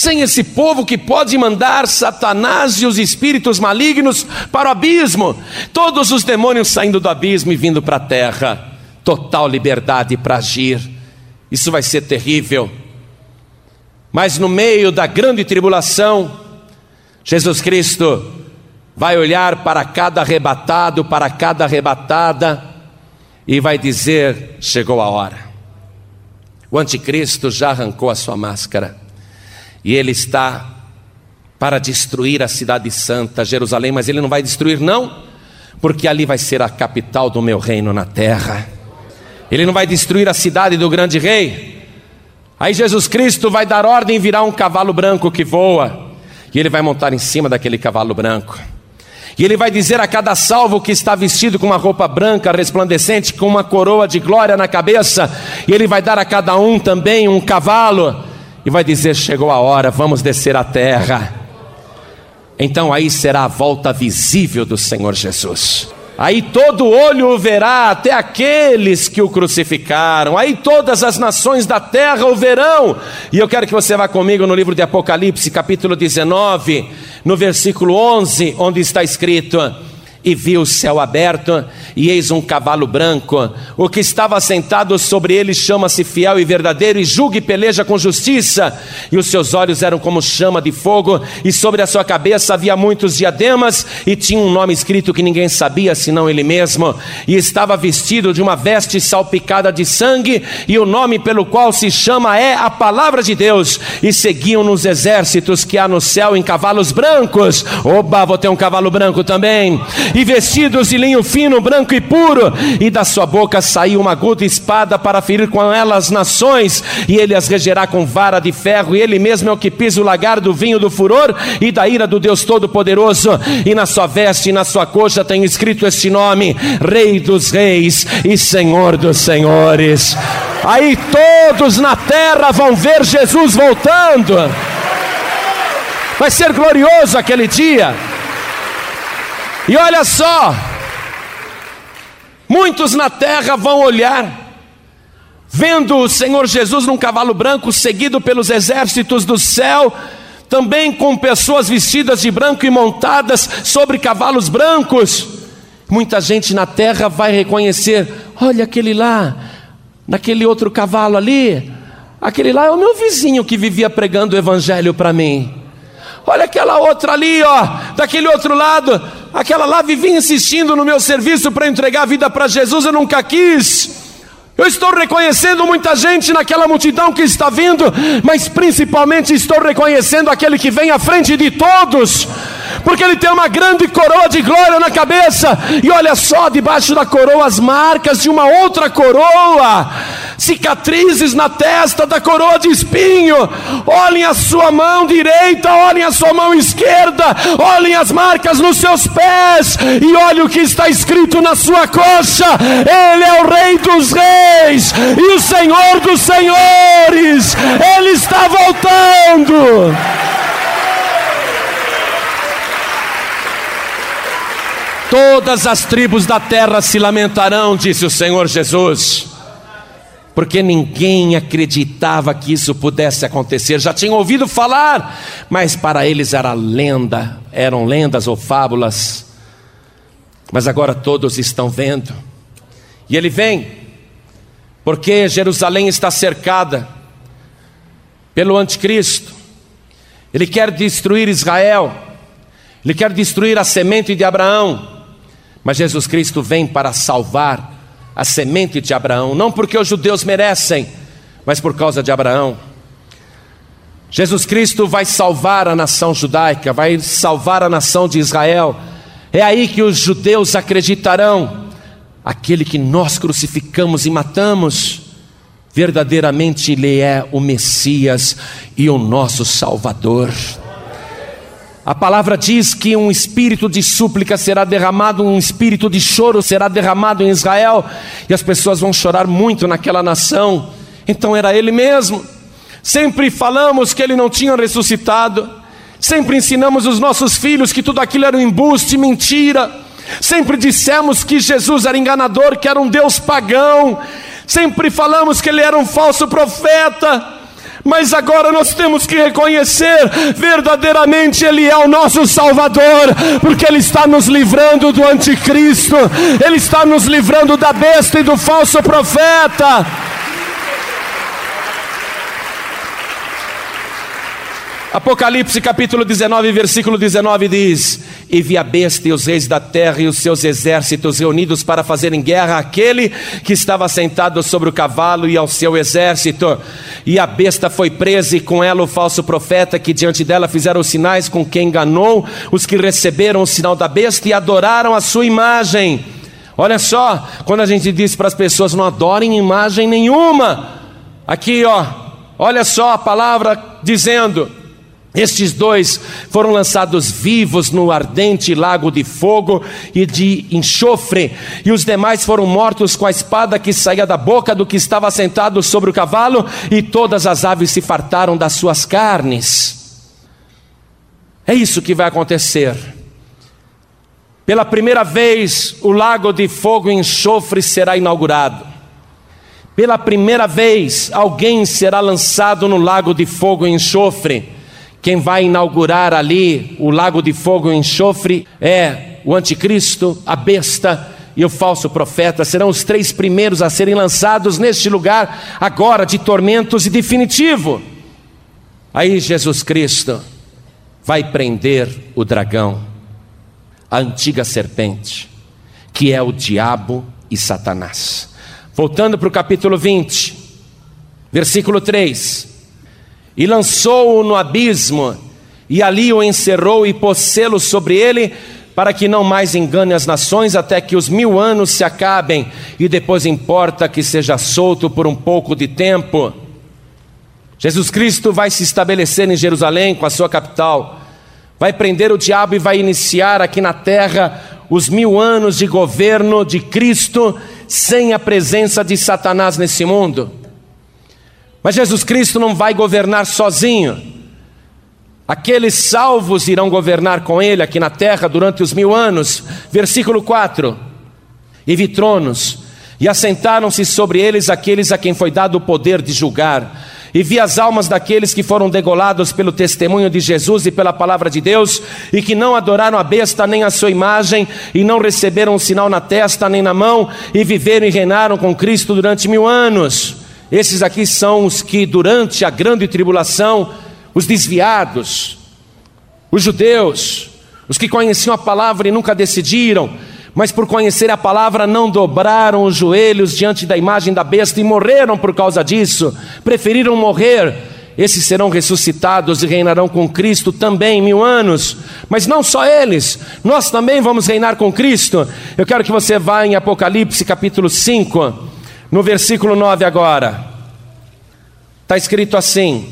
sem esse povo que pode mandar Satanás e os espíritos malignos para o abismo, todos os demônios saindo do abismo e vindo para a terra, total liberdade para agir. Isso vai ser terrível. Mas no meio da grande tribulação, Jesus Cristo vai olhar para cada arrebatado, para cada arrebatada, e vai dizer: chegou a hora. O anticristo já arrancou a sua máscara e ele está para destruir a cidade santa, Jerusalém, mas ele não vai destruir, não, porque ali vai ser a capital do meu reino na terra. Ele não vai destruir a cidade do grande rei. Aí Jesus Cristo vai dar ordem e virar um cavalo branco que voa, e ele vai montar em cima daquele cavalo branco. E ele vai dizer a cada salvo que está vestido com uma roupa branca, resplandecente, com uma coroa de glória na cabeça, e ele vai dar a cada um também um cavalo e vai dizer: Chegou a hora, vamos descer a terra. Então aí será a volta visível do Senhor Jesus. Aí todo olho o verá, até aqueles que o crucificaram. Aí todas as nações da terra o verão. E eu quero que você vá comigo no livro de Apocalipse, capítulo 19, no versículo 11, onde está escrito: e viu o céu aberto, e eis um cavalo branco. O que estava sentado sobre ele chama-se fiel e verdadeiro, e julga e peleja com justiça. E os seus olhos eram como chama de fogo, e sobre a sua cabeça havia muitos diademas, e tinha um nome escrito que ninguém sabia senão ele mesmo. E estava vestido de uma veste salpicada de sangue, e o nome pelo qual se chama é a palavra de Deus. E seguiam nos exércitos que há no céu em cavalos brancos. Oba, vou ter um cavalo branco também e vestidos de linho fino, branco e puro, e da sua boca saiu uma aguda espada para ferir com ela as nações, e ele as regerá com vara de ferro, e ele mesmo é o que pisa o lagar do vinho do furor e da ira do Deus Todo-Poderoso, e na sua veste e na sua coxa tem escrito este nome: Rei dos Reis e Senhor dos Senhores. Aí todos na terra vão ver Jesus voltando. Vai ser glorioso aquele dia. E olha só, muitos na terra vão olhar, vendo o Senhor Jesus num cavalo branco, seguido pelos exércitos do céu, também com pessoas vestidas de branco e montadas sobre cavalos brancos. Muita gente na terra vai reconhecer: olha aquele lá, naquele outro cavalo ali, aquele lá é o meu vizinho que vivia pregando o evangelho para mim. Olha aquela outra ali, ó, daquele outro lado, aquela lá vivia insistindo no meu serviço para entregar a vida para Jesus, eu nunca quis. Eu estou reconhecendo muita gente naquela multidão que está vindo, mas principalmente estou reconhecendo aquele que vem à frente de todos, porque ele tem uma grande coroa de glória na cabeça, e olha só, debaixo da coroa, as marcas de uma outra coroa cicatrizes na testa da coroa de espinho. Olhem a sua mão direita, olhem a sua mão esquerda, olhem as marcas nos seus pés e olhem o que está escrito na sua coxa. Ele é o Rei dos Reis e o Senhor dos Senhores. Ele está voltando. Todas as tribos da terra se lamentarão, disse o Senhor Jesus porque ninguém acreditava que isso pudesse acontecer. Já tinham ouvido falar, mas para eles era lenda, eram lendas ou fábulas. Mas agora todos estão vendo. E ele vem, porque Jerusalém está cercada pelo anticristo. Ele quer destruir Israel. Ele quer destruir a semente de Abraão. Mas Jesus Cristo vem para salvar a semente de Abraão, não porque os judeus merecem, mas por causa de Abraão. Jesus Cristo vai salvar a nação judaica, vai salvar a nação de Israel. É aí que os judeus acreditarão aquele que nós crucificamos e matamos, verdadeiramente Ele é o Messias e o nosso Salvador. A palavra diz que um espírito de súplica será derramado, um espírito de choro será derramado em Israel, e as pessoas vão chorar muito naquela nação. Então era ele mesmo. Sempre falamos que ele não tinha ressuscitado, sempre ensinamos os nossos filhos que tudo aquilo era um embuste, mentira. Sempre dissemos que Jesus era enganador, que era um Deus pagão. Sempre falamos que ele era um falso profeta. Mas agora nós temos que reconhecer verdadeiramente Ele é o nosso Salvador, porque Ele está nos livrando do anticristo, Ele está nos livrando da besta e do falso profeta. Apocalipse capítulo 19, versículo 19 diz: E vi a besta e os reis da terra e os seus exércitos reunidos para fazerem guerra àquele que estava sentado sobre o cavalo e ao seu exército. E a besta foi presa e com ela o falso profeta que diante dela fizeram os sinais com quem enganou os que receberam o sinal da besta e adoraram a sua imagem. Olha só, quando a gente diz para as pessoas não adorem imagem nenhuma, aqui ó, olha só a palavra dizendo estes dois foram lançados vivos no ardente lago de fogo e de enxofre, e os demais foram mortos com a espada que saía da boca do que estava sentado sobre o cavalo, e todas as aves se fartaram das suas carnes. É isso que vai acontecer. Pela primeira vez, o lago de fogo e enxofre será inaugurado. Pela primeira vez, alguém será lançado no lago de fogo e enxofre. Quem vai inaugurar ali o lago de fogo e enxofre é o anticristo, a besta e o falso profeta. Serão os três primeiros a serem lançados neste lugar, agora de tormentos e definitivo. Aí Jesus Cristo vai prender o dragão, a antiga serpente, que é o diabo e Satanás. Voltando para o capítulo 20, versículo 3 e lançou-o no abismo, e ali o encerrou e pôs selo sobre ele, para que não mais engane as nações até que os mil anos se acabem, e depois importa que seja solto por um pouco de tempo. Jesus Cristo vai se estabelecer em Jerusalém com a sua capital, vai prender o diabo e vai iniciar aqui na terra os mil anos de governo de Cristo, sem a presença de Satanás nesse mundo. Mas Jesus Cristo não vai governar sozinho. Aqueles salvos irão governar com ele aqui na terra durante os mil anos. Versículo 4: E vi tronos, e assentaram-se sobre eles aqueles a quem foi dado o poder de julgar. E vi as almas daqueles que foram degolados pelo testemunho de Jesus e pela palavra de Deus, e que não adoraram a besta nem a sua imagem, e não receberam um sinal na testa nem na mão, e viveram e reinaram com Cristo durante mil anos. Esses aqui são os que, durante a grande tribulação, os desviados, os judeus, os que conheciam a palavra e nunca decidiram, mas por conhecer a palavra não dobraram os joelhos diante da imagem da besta e morreram por causa disso, preferiram morrer. Esses serão ressuscitados e reinarão com Cristo também mil anos, mas não só eles, nós também vamos reinar com Cristo. Eu quero que você vá em Apocalipse capítulo 5, no versículo 9 agora, está escrito assim: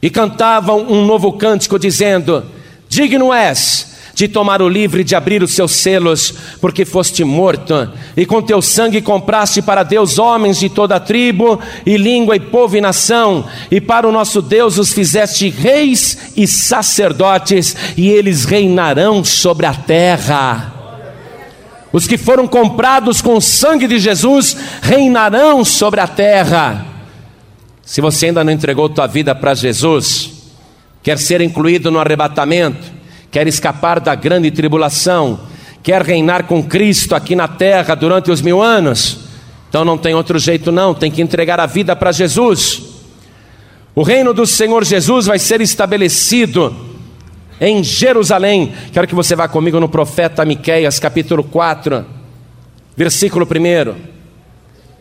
E cantavam um novo cântico, dizendo: Digno és de tomar o livre e de abrir os seus selos, porque foste morto, e com teu sangue compraste para Deus homens de toda tribo, e língua, e povo e nação, e para o nosso Deus os fizeste reis e sacerdotes, e eles reinarão sobre a terra. Os que foram comprados com o sangue de Jesus reinarão sobre a terra. Se você ainda não entregou tua vida para Jesus, quer ser incluído no arrebatamento, quer escapar da grande tribulação, quer reinar com Cristo aqui na terra durante os mil anos, então não tem outro jeito não, tem que entregar a vida para Jesus. O reino do Senhor Jesus vai ser estabelecido em Jerusalém. Quero que você vá comigo no profeta Miqueias, capítulo 4, versículo 1.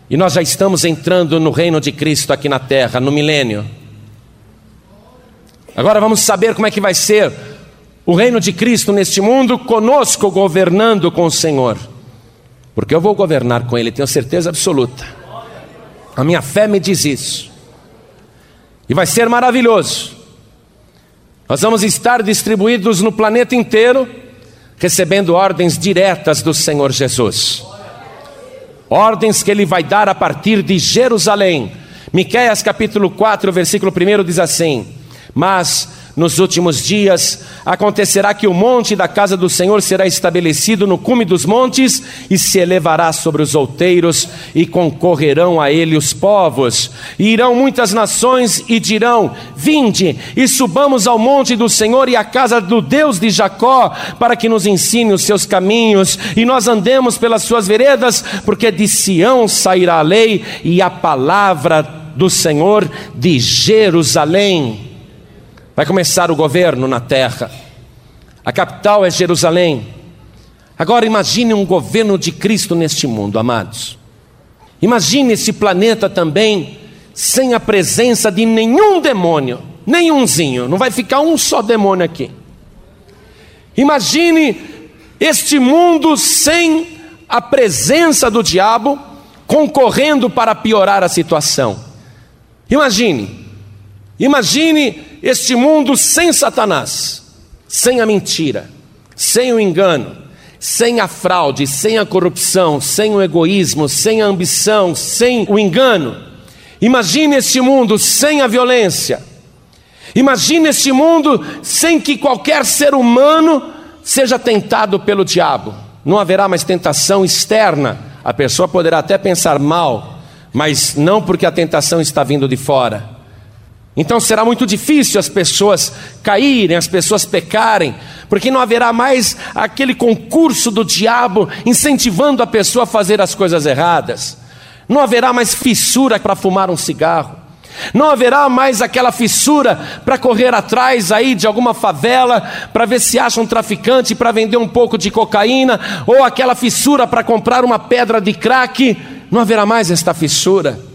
E nós já estamos entrando no reino de Cristo aqui na terra, no milênio. Agora vamos saber como é que vai ser o reino de Cristo neste mundo, conosco governando com o Senhor. porque eu vou governar com ele, tenho certeza absoluta. A minha fé me diz isso. E vai ser maravilhoso. Nós vamos estar distribuídos no planeta inteiro, recebendo ordens diretas do Senhor Jesus. Ordens que ele vai dar a partir de Jerusalém. Miqueias capítulo 4, versículo 1 diz assim: Mas nos últimos dias acontecerá que o monte da casa do Senhor será estabelecido no cume dos montes e se elevará sobre os outeiros, e concorrerão a ele os povos. E irão muitas nações e dirão: Vinde e subamos ao monte do Senhor e à casa do Deus de Jacó, para que nos ensine os seus caminhos e nós andemos pelas suas veredas, porque de Sião sairá a lei e a palavra do Senhor de Jerusalém. Vai começar o governo na terra. A capital é Jerusalém. Agora imagine um governo de Cristo neste mundo, amados. Imagine esse planeta também sem a presença de nenhum demônio, nenhumzinho, não vai ficar um só demônio aqui. Imagine este mundo sem a presença do diabo concorrendo para piorar a situação. Imagine, imagine este mundo sem Satanás, sem a mentira, sem o engano, sem a fraude, sem a corrupção, sem o egoísmo, sem a ambição, sem o engano. Imagine este mundo sem a violência. Imagine este mundo sem que qualquer ser humano seja tentado pelo diabo. Não haverá mais tentação externa. A pessoa poderá até pensar mal, mas não porque a tentação está vindo de fora então será muito difícil as pessoas caírem, as pessoas pecarem, porque não haverá mais aquele concurso do diabo incentivando a pessoa a fazer as coisas erradas. Não haverá mais fissura para fumar um cigarro. Não haverá mais aquela fissura para correr atrás aí de alguma favela para ver se acha um traficante para vender um pouco de cocaína, ou aquela fissura para comprar uma pedra de crack. Não haverá mais esta fissura.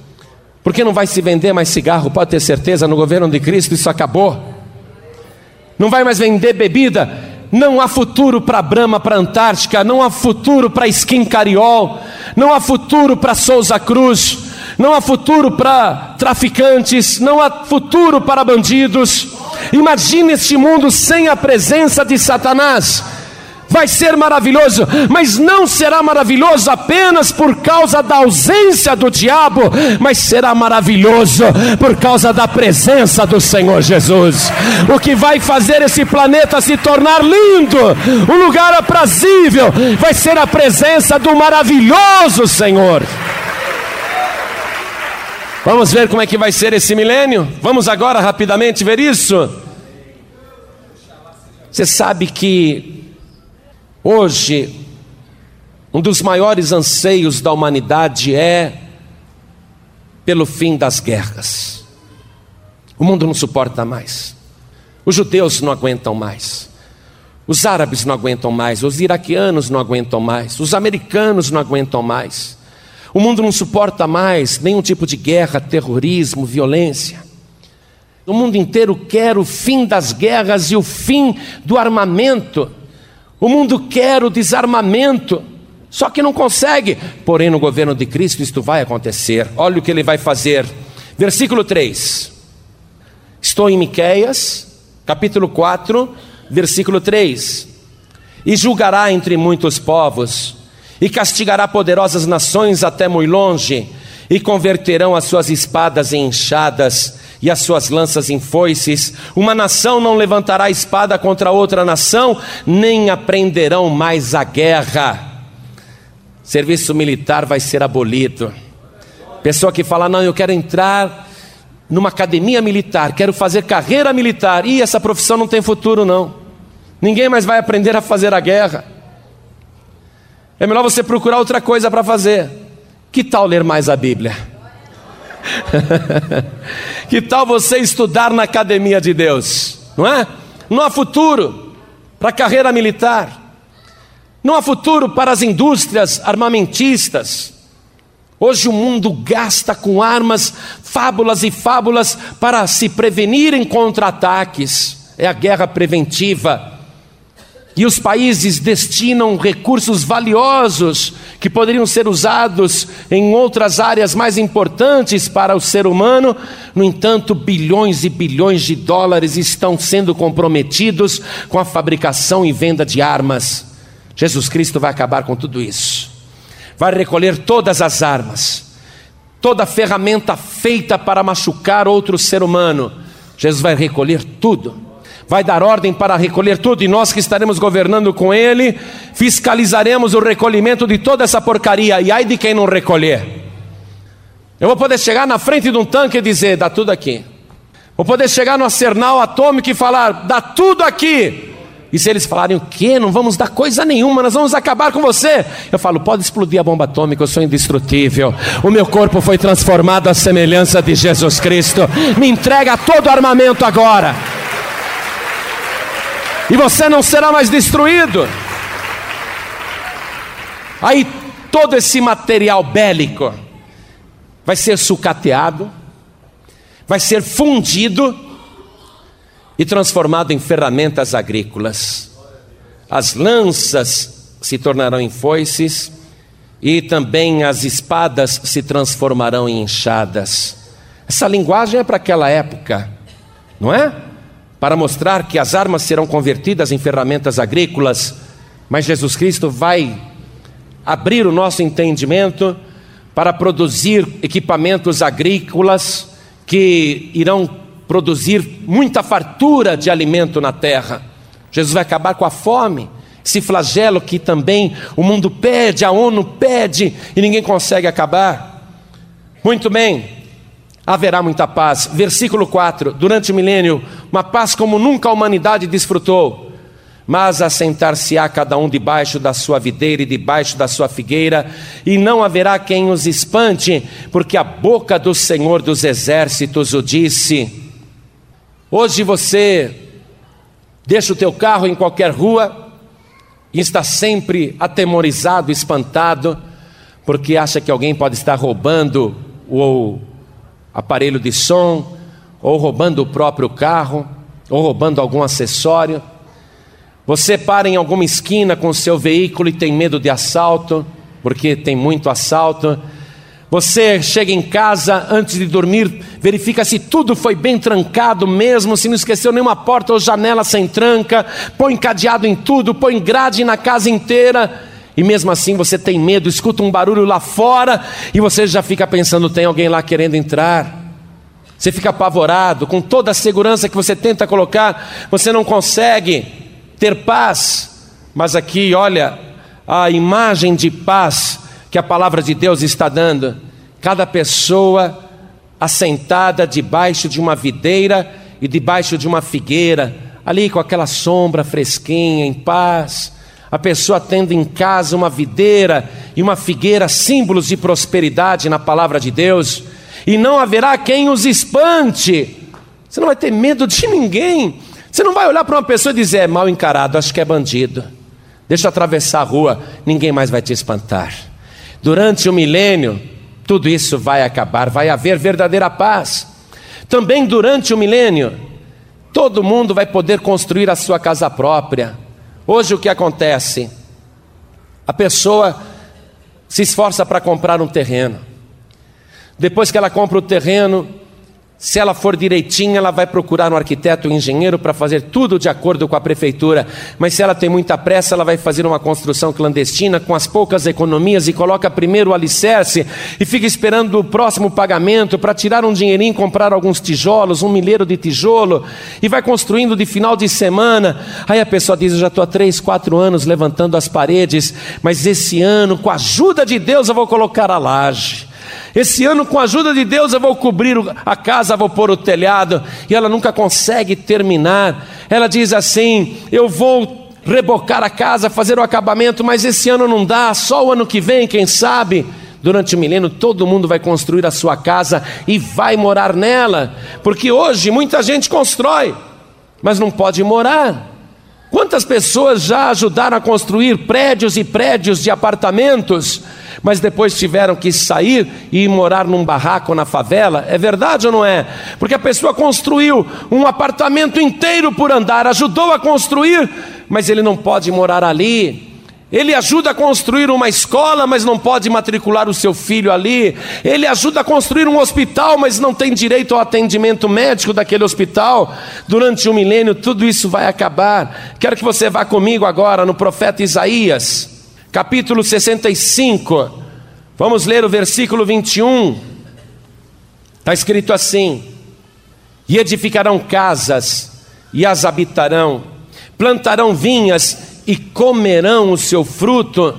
Porque não vai se vender mais cigarro, pode ter certeza, no governo de Cristo isso acabou. Não vai mais vender bebida, não há futuro para Brahma, para Antártica, não há futuro para Skin Cariol, não há futuro para Souza Cruz, não há futuro para traficantes, não há futuro para bandidos. Imagine este mundo sem a presença de Satanás vai ser maravilhoso, mas não será maravilhoso apenas por causa da ausência do diabo, mas será maravilhoso por causa da presença do Senhor Jesus. O que vai fazer esse planeta se tornar lindo, um lugar aprazível, vai ser a presença do maravilhoso Senhor. Vamos ver como é que vai ser esse milênio? Vamos agora rapidamente ver isso. Você sabe que Hoje, um dos maiores anseios da humanidade é pelo fim das guerras. O mundo não suporta mais. Os judeus não aguentam mais. Os árabes não aguentam mais. Os iraquianos não aguentam mais. Os americanos não aguentam mais. O mundo não suporta mais nenhum tipo de guerra, terrorismo, violência. O mundo inteiro quer o fim das guerras e o fim do armamento. O mundo quer o desarmamento, só que não consegue. Porém, no governo de Cristo isto vai acontecer. Olha o que ele vai fazer. Versículo 3. Estou em Miqueias, capítulo 4, versículo 3. E julgará entre muitos povos, e castigará poderosas nações até muito longe, e converterão as suas espadas em enxadas e as suas lanças em foices. Uma nação não levantará espada contra outra nação, nem aprenderão mais a guerra. Serviço militar vai ser abolido. Pessoa que fala, não, eu quero entrar numa academia militar, quero fazer carreira militar. E essa profissão não tem futuro, não. Ninguém mais vai aprender a fazer a guerra. É melhor você procurar outra coisa para fazer. Que tal ler mais a Bíblia? [LAUGHS] que tal você estudar na academia de Deus? Não é? Não há futuro para a carreira militar. Não há futuro para as indústrias armamentistas. Hoje o mundo gasta com armas, fábulas e fábulas para se prevenirem contra ataques. É a guerra preventiva. E os países destinam recursos valiosos que poderiam ser usados em outras áreas mais importantes para o ser humano. No entanto, bilhões e bilhões de dólares estão sendo comprometidos com a fabricação e venda de armas. Jesus Cristo vai acabar com tudo isso. Vai recolher todas as armas, toda ferramenta feita para machucar outro ser humano. Jesus vai recolher tudo vai dar ordem para recolher tudo, e nós que estaremos governando com ele, fiscalizaremos o recolhimento de toda essa porcaria, e ai de quem não recolher. Eu vou poder chegar na frente de um tanque e dizer: dá tudo aqui. Vou poder chegar no arsenal atômico e falar: dá tudo aqui. E se eles falarem o quê? Não vamos dar coisa nenhuma, nós vamos acabar com você. Eu falo: pode explodir a bomba atômica, eu sou indestrutível. O meu corpo foi transformado à semelhança de Jesus Cristo. Me entrega todo o armamento agora e você não será mais destruído. Aí todo esse material bélico vai ser sucateado, vai ser fundido e transformado em ferramentas agrícolas. As lanças se tornarão em foices e também as espadas se transformarão em enxadas. Essa linguagem é para aquela época, não é? Para mostrar que as armas serão convertidas em ferramentas agrícolas, mas Jesus Cristo vai abrir o nosso entendimento para produzir equipamentos agrícolas que irão produzir muita fartura de alimento na terra. Jesus vai acabar com a fome, esse flagelo que também o mundo pede, a ONU pede e ninguém consegue acabar. Muito bem, haverá muita paz. Versículo 4: Durante o milênio, uma paz como nunca a humanidade desfrutou. Mas assentar-se-á cada um debaixo da sua videira e debaixo da sua figueira, e não haverá quem os espante, porque a boca do Senhor dos exércitos o disse. Hoje você deixa o teu carro em qualquer rua e está sempre atemorizado, espantado, porque acha que alguém pode estar roubando ou aparelho de som, ou roubando o próprio carro, ou roubando algum acessório. Você para em alguma esquina com seu veículo e tem medo de assalto, porque tem muito assalto. Você chega em casa antes de dormir, verifica se tudo foi bem trancado mesmo, se não esqueceu nenhuma porta ou janela sem tranca, põe cadeado em tudo, põe grade na casa inteira e mesmo assim você tem medo, escuta um barulho lá fora e você já fica pensando: tem alguém lá querendo entrar. Você fica apavorado, com toda a segurança que você tenta colocar, você não consegue ter paz. Mas aqui, olha, a imagem de paz que a palavra de Deus está dando. Cada pessoa assentada debaixo de uma videira e debaixo de uma figueira, ali com aquela sombra fresquinha, em paz a pessoa tendo em casa uma videira e uma figueira, símbolos de prosperidade na palavra de Deus, e não haverá quem os espante. Você não vai ter medo de [LAUGHS] ninguém. Você não vai olhar para uma pessoa e dizer: é mal encarado, acho que é bandido. Deixa eu atravessar a rua, ninguém mais vai te espantar. Durante o milênio, tudo isso vai acabar, vai haver verdadeira paz. Também durante o milênio, todo mundo vai poder construir a sua casa própria Hoje o que acontece? A pessoa se esforça para comprar um terreno. Depois que ela compra o terreno, se ela for direitinha, ela vai procurar um arquiteto, um engenheiro para fazer tudo de acordo com a prefeitura. Mas se ela tem muita pressa, ela vai fazer uma construção clandestina com as poucas economias e coloca primeiro o alicerce e fica esperando o próximo pagamento para tirar um dinheirinho, comprar alguns tijolos, um milheiro de tijolo e vai construindo de final de semana. Aí a pessoa diz: Eu já estou há três, quatro anos levantando as paredes, mas esse ano, com a ajuda de Deus, eu vou colocar a laje. Esse ano, com a ajuda de Deus, eu vou cobrir a casa, vou pôr o telhado, e ela nunca consegue terminar. Ela diz assim: Eu vou rebocar a casa, fazer o acabamento, mas esse ano não dá, só o ano que vem, quem sabe. Durante o milênio, todo mundo vai construir a sua casa e vai morar nela, porque hoje muita gente constrói, mas não pode morar. Quantas pessoas já ajudaram a construir prédios e prédios de apartamentos? Mas depois tiveram que sair e morar num barraco na favela. É verdade ou não é? Porque a pessoa construiu um apartamento inteiro por andar, ajudou a construir, mas ele não pode morar ali. Ele ajuda a construir uma escola, mas não pode matricular o seu filho ali. Ele ajuda a construir um hospital, mas não tem direito ao atendimento médico daquele hospital. Durante um milênio, tudo isso vai acabar. Quero que você vá comigo agora no profeta Isaías, capítulo 65. Vamos ler o versículo 21. Está escrito assim: E edificarão casas, e as habitarão, plantarão vinhas, e comerão o seu fruto.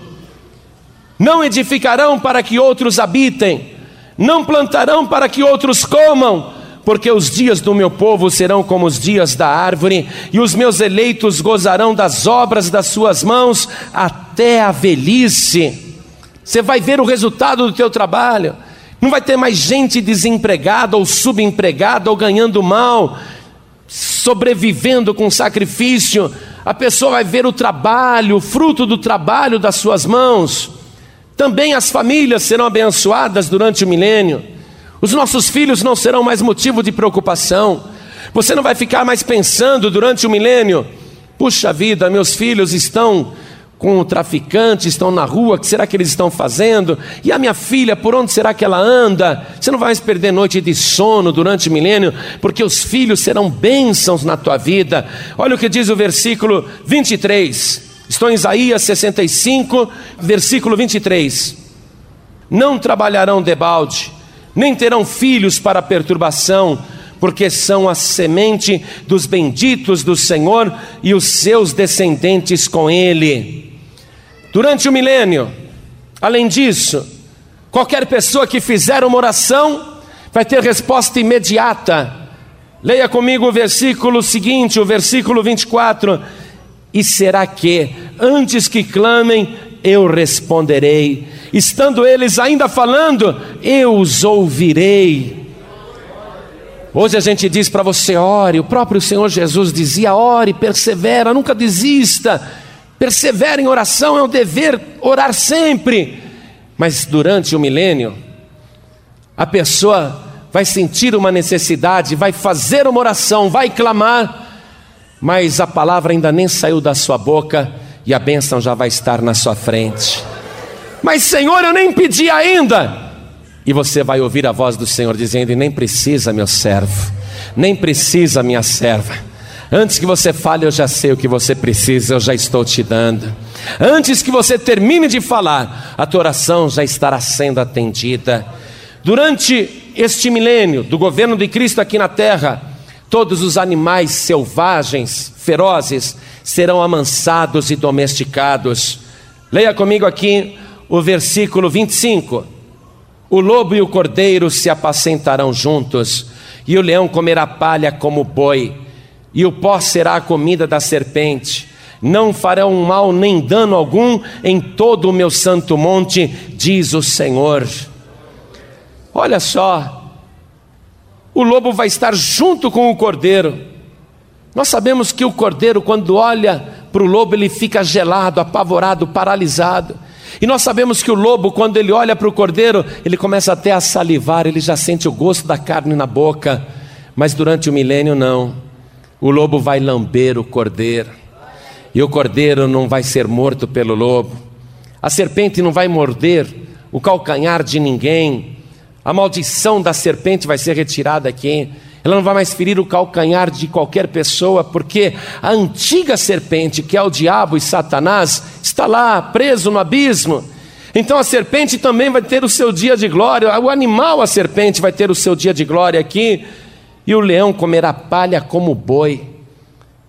Não edificarão para que outros habitem, não plantarão para que outros comam, porque os dias do meu povo serão como os dias da árvore, e os meus eleitos gozarão das obras das suas mãos até a velhice. Você vai ver o resultado do teu trabalho. Não vai ter mais gente desempregada ou subempregada ou ganhando mal, sobrevivendo com sacrifício a pessoa vai ver o trabalho, o fruto do trabalho das suas mãos. Também as famílias serão abençoadas durante o milênio. Os nossos filhos não serão mais motivo de preocupação. Você não vai ficar mais pensando durante o milênio: puxa vida, meus filhos estão com o traficante, estão na rua, o que será que eles estão fazendo? E a minha filha, por onde será que ela anda? Você não vai mais perder noite de sono durante o milênio, porque os filhos serão bênçãos na tua vida. Olha o que diz o versículo 23. Estou em Isaías 65, versículo 23. Não trabalharão debalde, nem terão filhos para perturbação, porque são a semente dos benditos do Senhor e os seus descendentes com ele durante o milênio. Além disso, qualquer pessoa que fizer uma oração vai ter resposta imediata. Leia comigo o versículo seguinte, o versículo 24. E será que, antes que clamem, eu responderei, estando eles ainda falando, eu os ouvirei. Hoje a gente diz para você, ore, o próprio Senhor Jesus dizia: ore, persevera, nunca desista. Persevera em oração, é um dever orar sempre. Mas durante o milênio, a pessoa vai sentir uma necessidade, vai fazer uma oração, vai clamar, mas a palavra ainda nem saiu da sua boca e a bênção já vai estar na sua frente. Mas Senhor, eu nem pedi ainda. E você vai ouvir a voz do Senhor dizendo: nem precisa, meu servo, nem precisa, minha serva Antes que você fale, eu já sei o que você precisa, eu já estou te dando. Antes que você termine de falar, a tua oração já estará sendo atendida. Durante este milênio do governo de Cristo aqui na terra, todos os animais selvagens, ferozes, serão amansados e domesticados. Leia comigo aqui o versículo 25. O lobo e o cordeiro se apacentarão juntos, e o leão comerá palha como boi e o pó será a comida da serpente. Não farão mal nem dano algum em todo o meu santo monte, diz o Senhor. Olha só, o lobo vai estar junto com o cordeiro. Nós sabemos que o cordeiro, quando olha para o lobo, ele fica gelado, apavorado, paralisado. E nós sabemos que o lobo, quando ele olha para o cordeiro, ele começa até a salivar, ele já sente o gosto da carne na boca. Mas durante o milênio, não. O lobo vai lamber o cordeiro, e o cordeiro não vai ser morto pelo lobo. A serpente não vai morder o calcanhar de ninguém. A maldição da serpente vai ser retirada aqui. Ela não vai mais ferir o calcanhar de qualquer pessoa, porque a antiga serpente, que é o diabo e Satanás, está lá preso no abismo. Então a serpente também vai ter o seu dia de glória, o animal, a serpente, vai ter o seu dia de glória aqui e o leão comerá palha como boi.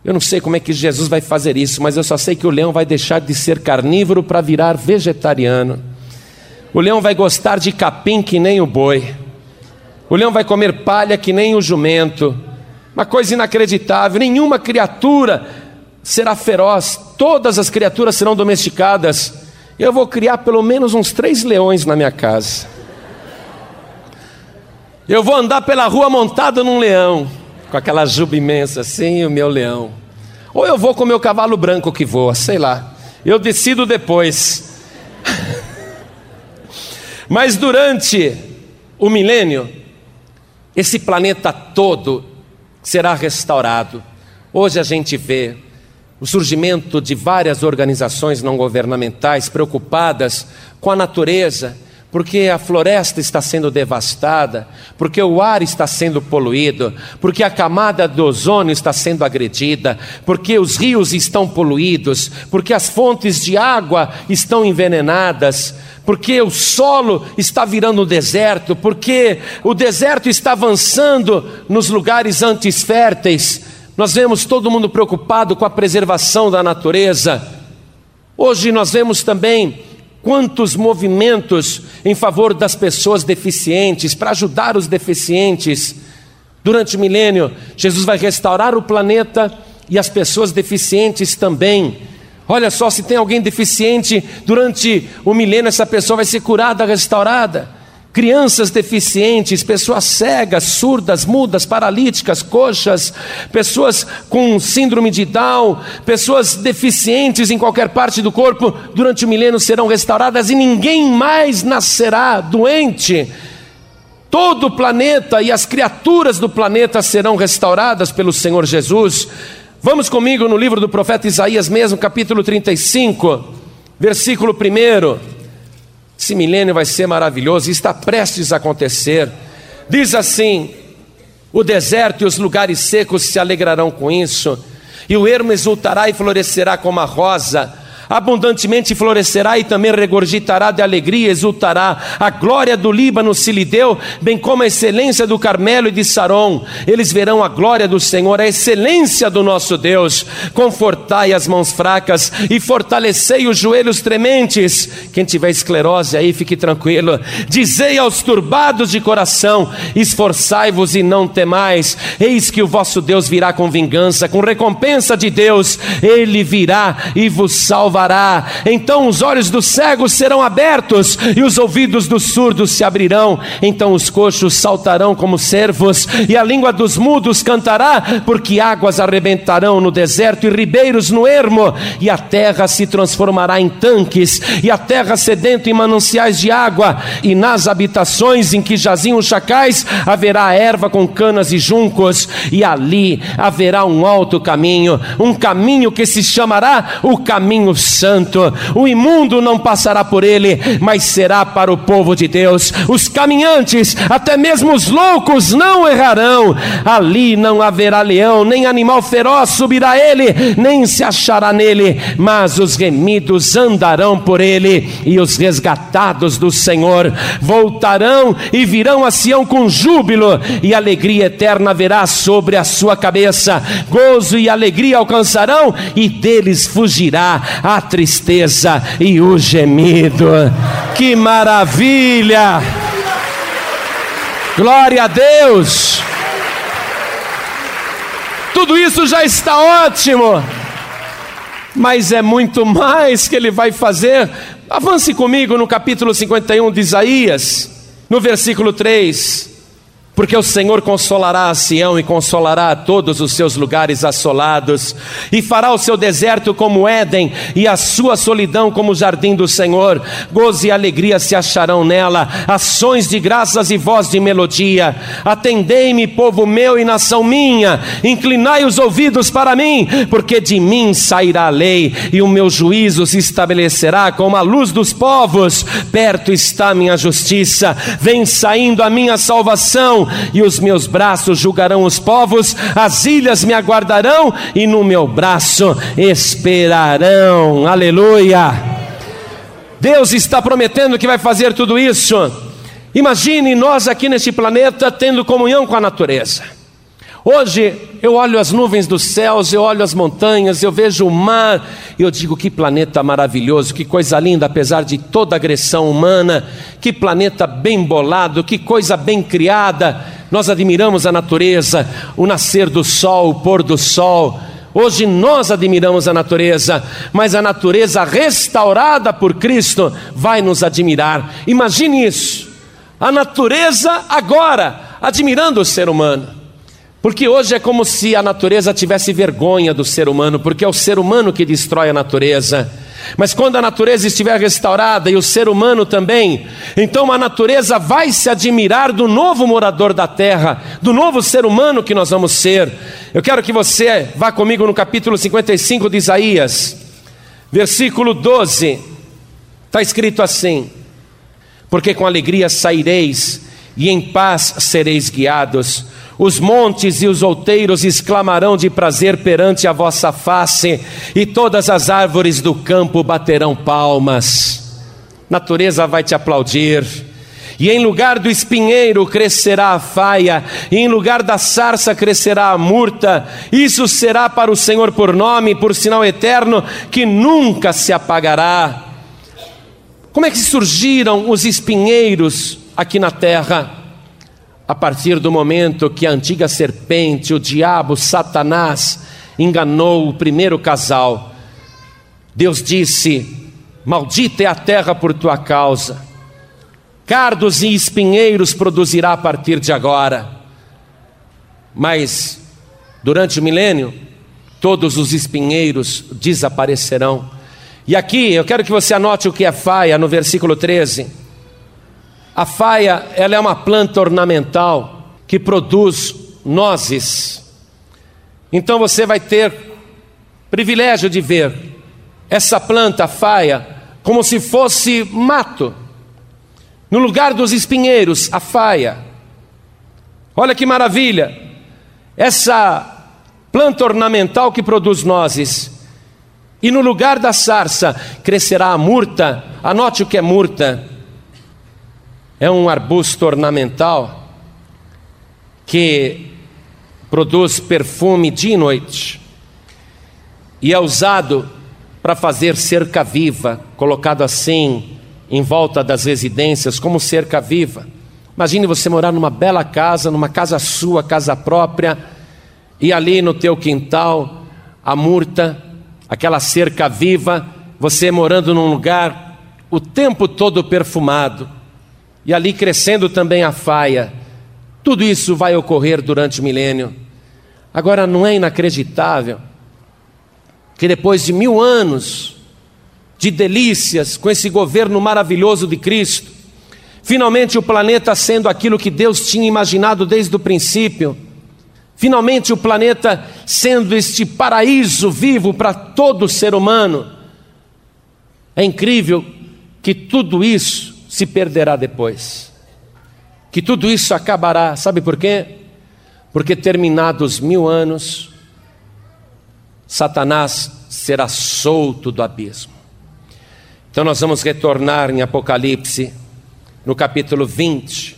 Eu não sei como é que Jesus vai fazer isso, mas eu só sei que o leão vai deixar de ser carnívoro para virar vegetariano. O leão vai gostar de capim que nem o boi. O leão vai comer palha que nem o jumento. Uma coisa inacreditável: nenhuma criatura será feroz, todas as criaturas serão domesticadas. Eu vou criar pelo menos uns três leões na minha casa. Eu vou andar pela rua montado num leão, com aquela juba imensa assim, o meu leão. Ou eu vou com o meu cavalo branco que voa, sei lá. Eu decido depois. [LAUGHS] Mas durante o milênio, esse planeta todo será restaurado. Hoje a gente vê o surgimento de várias organizações não governamentais preocupadas com a natureza, porque a floresta está sendo devastada, porque o ar está sendo poluído, porque a camada do ozônio está sendo agredida, porque os rios estão poluídos, porque as fontes de água estão envenenadas, porque o solo está virando deserto, porque o deserto está avançando nos lugares antes férteis. Nós vemos todo mundo preocupado com a preservação da natureza. Hoje nós vemos também Quantos movimentos em favor das pessoas deficientes, para ajudar os deficientes. Durante o milênio, Jesus vai restaurar o planeta e as pessoas deficientes também. Olha só, se tem alguém deficiente durante o milênio, essa pessoa vai ser curada, restaurada crianças deficientes, pessoas cegas, surdas, mudas, paralíticas, coxas, pessoas com síndrome de Down, pessoas deficientes em qualquer parte do corpo, durante o milênio serão restauradas e ninguém mais nascerá doente. Todo o planeta e as criaturas do planeta serão restauradas pelo Senhor Jesus. Vamos comigo no livro do profeta Isaías, mesmo, capítulo 35, versículo 1. Esse milênio vai ser maravilhoso e está prestes a acontecer. Diz assim: o deserto e os lugares secos se alegrarão com isso, e o ermo exultará e florescerá como a rosa abundantemente florescerá e também regurgitará de alegria, exultará. A glória do Líbano se lhe deu, bem como a excelência do Carmelo e de Saron. Eles verão a glória do Senhor, a excelência do nosso Deus. Confortai as mãos fracas e fortalecei os joelhos trementes. Quem tiver esclerose aí, fique tranquilo. Dizei aos turbados de coração: esforçai-vos e não temais. Eis que o vosso Deus virá com vingança, com recompensa de Deus. Ele virá e vos salvará salvará. Então os olhos dos cegos serão abertos e os ouvidos dos surdos se abrirão. Então os coxos saltarão como cervos e a língua dos mudos cantará, porque águas arrebentarão no deserto e ribeiros no ermo, e a terra se transformará em tanques, e a terra sedenta em mananciais de água, e nas habitações em que jaziam os chacais haverá erva com canas e juncos, e ali haverá um alto caminho, um caminho que se chamará o caminho santo. O imundo não passará por ele, mas será para o povo de Deus. Os caminhantes, até mesmo os loucos, não errarão. Ali não haverá leão, nem animal feroz subirá ele, nem se achará nele, mas os remidos andarão por ele, e os resgatados do Senhor voltarão e virão a Sião com júbilo, e alegria eterna haverá sobre a sua cabeça. Gozo e alegria alcançarão, e deles fugirá a a tristeza e o gemido. Que maravilha! Glória a Deus! Tudo isso já está ótimo, mas é muito mais que ele vai fazer. Avance comigo no capítulo 51 de Isaías, no versículo 3 porque o Senhor consolará a Sião e consolará a todos os seus lugares assolados, e fará o seu deserto como Éden, e a sua solidão como o jardim do Senhor. Gozo e alegria se acharão nela, ações de graças e voz de melodia. Atendei-me, povo meu e nação minha, inclinai os ouvidos para mim, porque de mim sairá a lei, e o meu juízo se estabelecerá como a luz dos povos. Perto está minha justiça, vem saindo a minha salvação e os meus braços julgarão os povos, as ilhas me aguardarão e no meu braço esperarão. Aleluia! Deus está prometendo que vai fazer tudo isso. Imagine nós aqui neste planeta tendo comunhão com a natureza. Hoje eu olho as nuvens dos céus, eu olho as montanhas, eu vejo o mar, e eu digo que planeta maravilhoso, que coisa linda, apesar de toda agressão humana, que planeta bem bolado, que coisa bem criada. Nós admiramos a natureza, o nascer do sol, o pôr do sol. Hoje nós admiramos a natureza, mas a natureza restaurada por Cristo vai nos admirar. Imagine isso. A natureza agora admirando o ser humano. Porque hoje é como se a natureza tivesse vergonha do ser humano, porque é o ser humano que destrói a natureza. Mas quando a natureza estiver restaurada e o ser humano também, então a natureza vai se admirar do novo morador da terra, do novo ser humano que nós vamos ser. Eu quero que você vá comigo no capítulo 55 de Isaías, versículo 12. Está escrito assim: Porque com alegria saireis e em paz sereis guiados. Os montes e os outeiros exclamarão de prazer perante a vossa face, e todas as árvores do campo baterão palmas. Natureza vai te aplaudir. E em lugar do espinheiro crescerá a faia, e em lugar da sarça crescerá a murta. Isso será para o Senhor por nome, por sinal eterno, que nunca se apagará. Como é que surgiram os espinheiros aqui na terra? A partir do momento que a antiga serpente, o diabo, Satanás, enganou o primeiro casal, Deus disse: Maldita é a terra por tua causa, cardos e espinheiros produzirá a partir de agora. Mas, durante o milênio, todos os espinheiros desaparecerão. E aqui eu quero que você anote o que é faia no versículo 13. A faia, ela é uma planta ornamental que produz nozes. Então você vai ter privilégio de ver essa planta, a faia, como se fosse mato. No lugar dos espinheiros, a faia. Olha que maravilha! Essa planta ornamental que produz nozes. E no lugar da sarça crescerá a murta. Anote o que é murta é um arbusto ornamental que produz perfume dia e noite e é usado para fazer cerca viva, colocado assim em volta das residências como cerca viva. Imagine você morar numa bela casa, numa casa sua, casa própria, e ali no teu quintal a murta, aquela cerca viva, você morando num lugar o tempo todo perfumado e ali crescendo também a faia. Tudo isso vai ocorrer durante o milênio. Agora, não é inacreditável que depois de mil anos de delícias com esse governo maravilhoso de Cristo, finalmente o planeta sendo aquilo que Deus tinha imaginado desde o princípio, finalmente o planeta sendo este paraíso vivo para todo ser humano, é incrível que tudo isso se perderá depois. Que tudo isso acabará, sabe por quê? Porque terminados mil anos, Satanás será solto do abismo. Então nós vamos retornar em Apocalipse, no capítulo 20,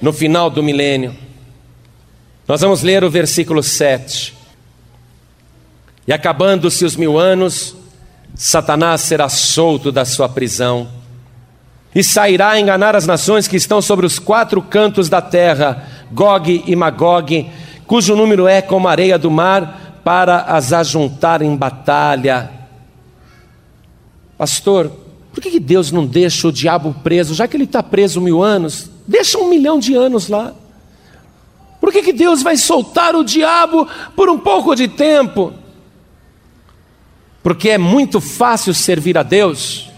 no final do milênio. Nós vamos ler o versículo 7. E acabando-se os mil anos, Satanás será solto da sua prisão e sairá a enganar as nações que estão sobre os quatro cantos da terra, Gog e Magog, cujo número é como a areia do mar, para as ajuntar em batalha. Pastor, por que Deus não deixa o diabo preso? Já que ele está preso mil anos, deixa um milhão de anos lá. Por que Deus vai soltar o diabo por um pouco de tempo? Porque é muito fácil servir a Deus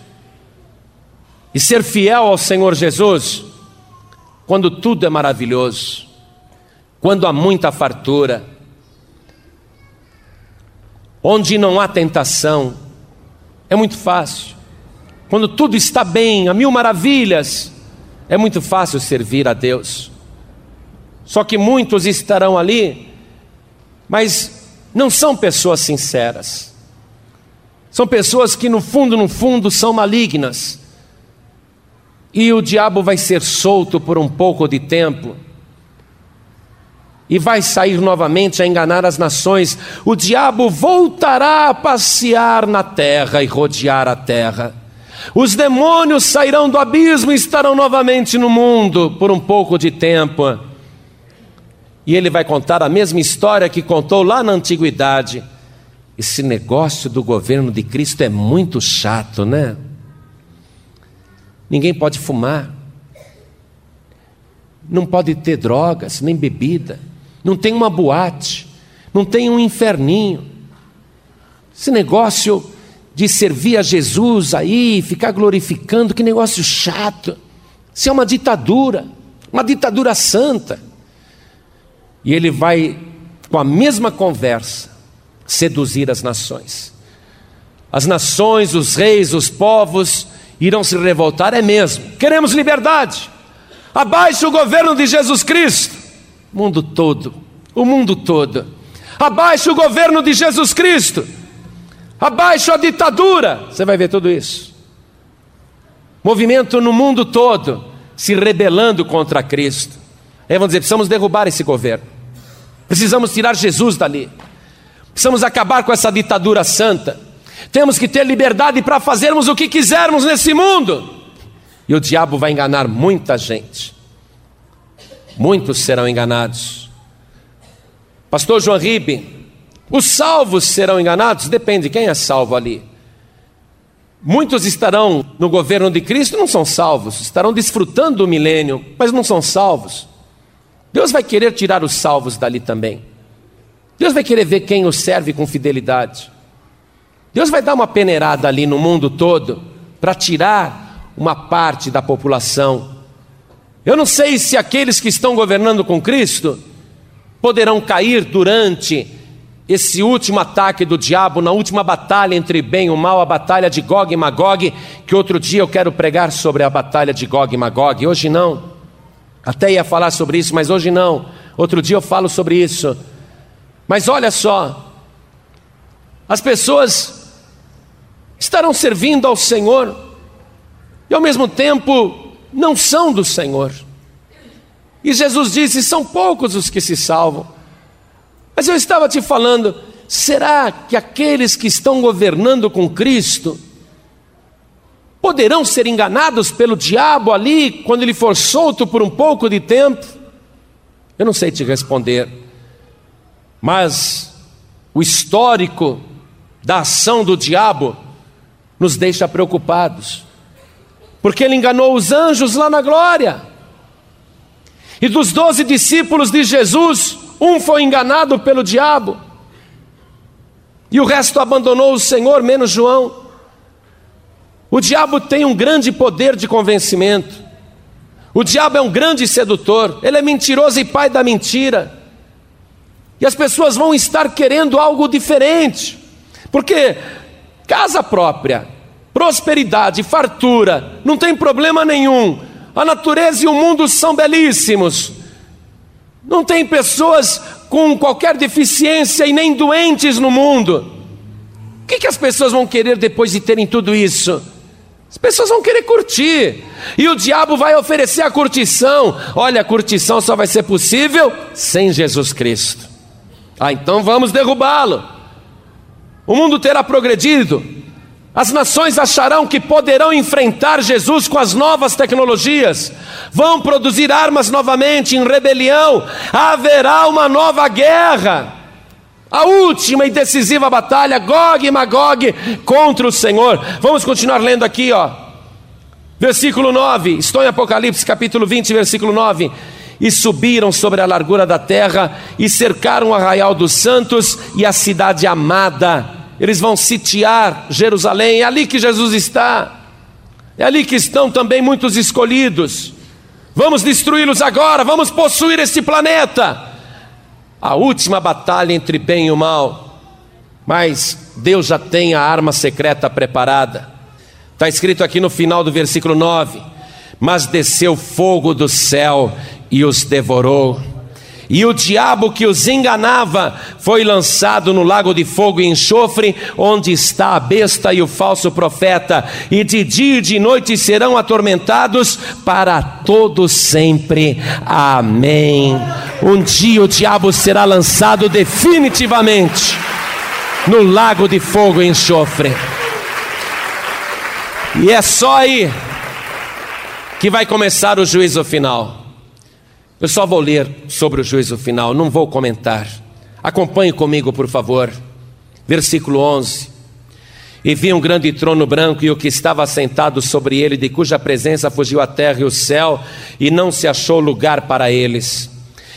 e ser fiel ao Senhor Jesus, quando tudo é maravilhoso, quando há muita fartura, onde não há tentação, é muito fácil. Quando tudo está bem, a mil maravilhas, é muito fácil servir a Deus. Só que muitos estarão ali, mas não são pessoas sinceras. São pessoas que no fundo, no fundo, são malignas e o diabo vai ser solto por um pouco de tempo e vai sair novamente a enganar as nações. O diabo voltará a passear na terra e rodear a terra. Os demônios sairão do abismo e estarão novamente no mundo por um pouco de tempo. E ele vai contar a mesma história que contou lá na antiguidade. Esse negócio do governo de Cristo é muito chato, né? Ninguém pode fumar. Não pode ter drogas, nem bebida. Não tem uma boate. Não tem um inferninho. Esse negócio de servir a Jesus aí, ficar glorificando, que negócio chato. Isso é uma ditadura, uma ditadura santa. E ele vai com a mesma conversa, seduzir as nações. As nações, os reis, os povos irão se revoltar, é mesmo. Queremos liberdade. Abaixo o governo de Jesus Cristo. O mundo todo, o mundo todo. Abaixo o governo de Jesus Cristo. Abaixo a ditadura. Você vai ver tudo isso. Movimento no mundo todo se rebelando contra Cristo. Aí vão dizer: precisamos derrubar esse governo. Precisamos tirar Jesus dali. Precisamos acabar com essa ditadura santa. Temos que ter liberdade para fazermos o que quisermos nesse mundo. E o diabo vai enganar muita gente. Muitos serão enganados. Pastor João Ribe, os salvos serão enganados? Depende, quem é salvo ali? Muitos estarão no governo de Cristo não são salvos, estarão desfrutando do milênio, mas não são salvos. Deus vai querer tirar os salvos dali também. Deus vai querer ver quem o serve com fidelidade. Deus vai dar uma peneirada ali no mundo todo para tirar uma parte da população. Eu não sei se aqueles que estão governando com Cristo poderão cair durante esse último ataque do diabo, na última batalha entre bem e o mal, a batalha de Gog e Magog, que outro dia eu quero pregar sobre a batalha de Gog e Magog, hoje não. Até ia falar sobre isso, mas hoje não. Outro dia eu falo sobre isso. Mas olha só, as pessoas estarão servindo ao Senhor e ao mesmo tempo não são do Senhor. E Jesus disse: são poucos os que se salvam. Mas eu estava te falando, será que aqueles que estão governando com Cristo poderão ser enganados pelo diabo ali quando ele for solto por um pouco de tempo? Eu não sei te responder, mas o histórico da ação do diabo nos deixa preocupados, porque ele enganou os anjos lá na glória, e dos doze discípulos de Jesus, um foi enganado pelo diabo, e o resto abandonou o Senhor, menos João. O diabo tem um grande poder de convencimento. O diabo é um grande sedutor, ele é mentiroso e pai da mentira. E as pessoas vão estar querendo algo diferente, porque casa própria, prosperidade, fartura, não tem problema nenhum. A natureza e o mundo são belíssimos. Não tem pessoas com qualquer deficiência e nem doentes no mundo. O que, que as pessoas vão querer depois de terem tudo isso? As pessoas vão querer curtir, e o diabo vai oferecer a curtição. Olha, a curtição só vai ser possível sem Jesus Cristo. Ah, então vamos derrubá-lo. O mundo terá progredido, as nações acharão que poderão enfrentar Jesus com as novas tecnologias, vão produzir armas novamente em rebelião, haverá uma nova guerra. A última e decisiva batalha, Gog e Magog contra o Senhor. Vamos continuar lendo aqui, ó. Versículo 9, estou em Apocalipse, capítulo 20, versículo 9. E subiram sobre a largura da terra e cercaram o arraial dos santos e a cidade amada eles vão sitiar Jerusalém, é ali que Jesus está, é ali que estão também muitos escolhidos. Vamos destruí-los agora, vamos possuir este planeta. A última batalha entre bem e o mal, mas Deus já tem a arma secreta preparada. Está escrito aqui no final do versículo 9: Mas desceu fogo do céu e os devorou e o diabo que os enganava foi lançado no lago de fogo e enxofre, onde está a besta e o falso profeta, e de dia e de noite serão atormentados para todo sempre. Amém. Um dia o diabo será lançado definitivamente no lago de fogo e enxofre. E é só aí que vai começar o juízo final. Eu só vou ler sobre o juízo final, não vou comentar. Acompanhe comigo, por favor. Versículo 11. E vi um grande trono branco e o que estava sentado sobre ele, de cuja presença fugiu a terra e o céu, e não se achou lugar para eles.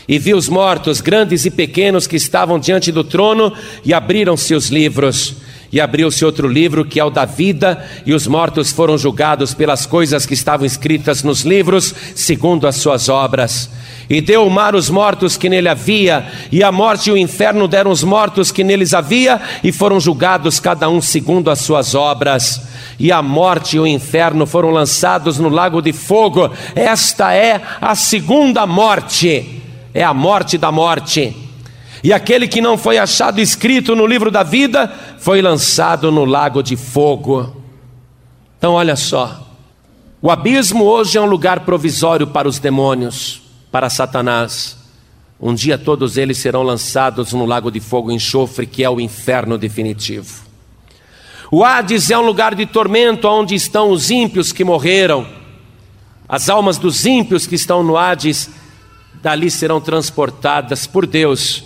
E vi os mortos, grandes e pequenos, que estavam diante do trono, e abriram-se os livros. E abriu-se outro livro, que é o da vida, e os mortos foram julgados pelas coisas que estavam escritas nos livros, segundo as suas obras. E deu o mar os mortos que nele havia, e a morte e o inferno deram os mortos que neles havia, e foram julgados cada um segundo as suas obras. E a morte e o inferno foram lançados no lago de fogo. Esta é a segunda morte, é a morte da morte. E aquele que não foi achado escrito no livro da vida foi lançado no lago de fogo. Então, olha só. O abismo hoje é um lugar provisório para os demônios, para Satanás. Um dia todos eles serão lançados no lago de fogo e enxofre, que é o inferno definitivo. O Hades é um lugar de tormento onde estão os ímpios que morreram. As almas dos ímpios que estão no Hades, dali serão transportadas por Deus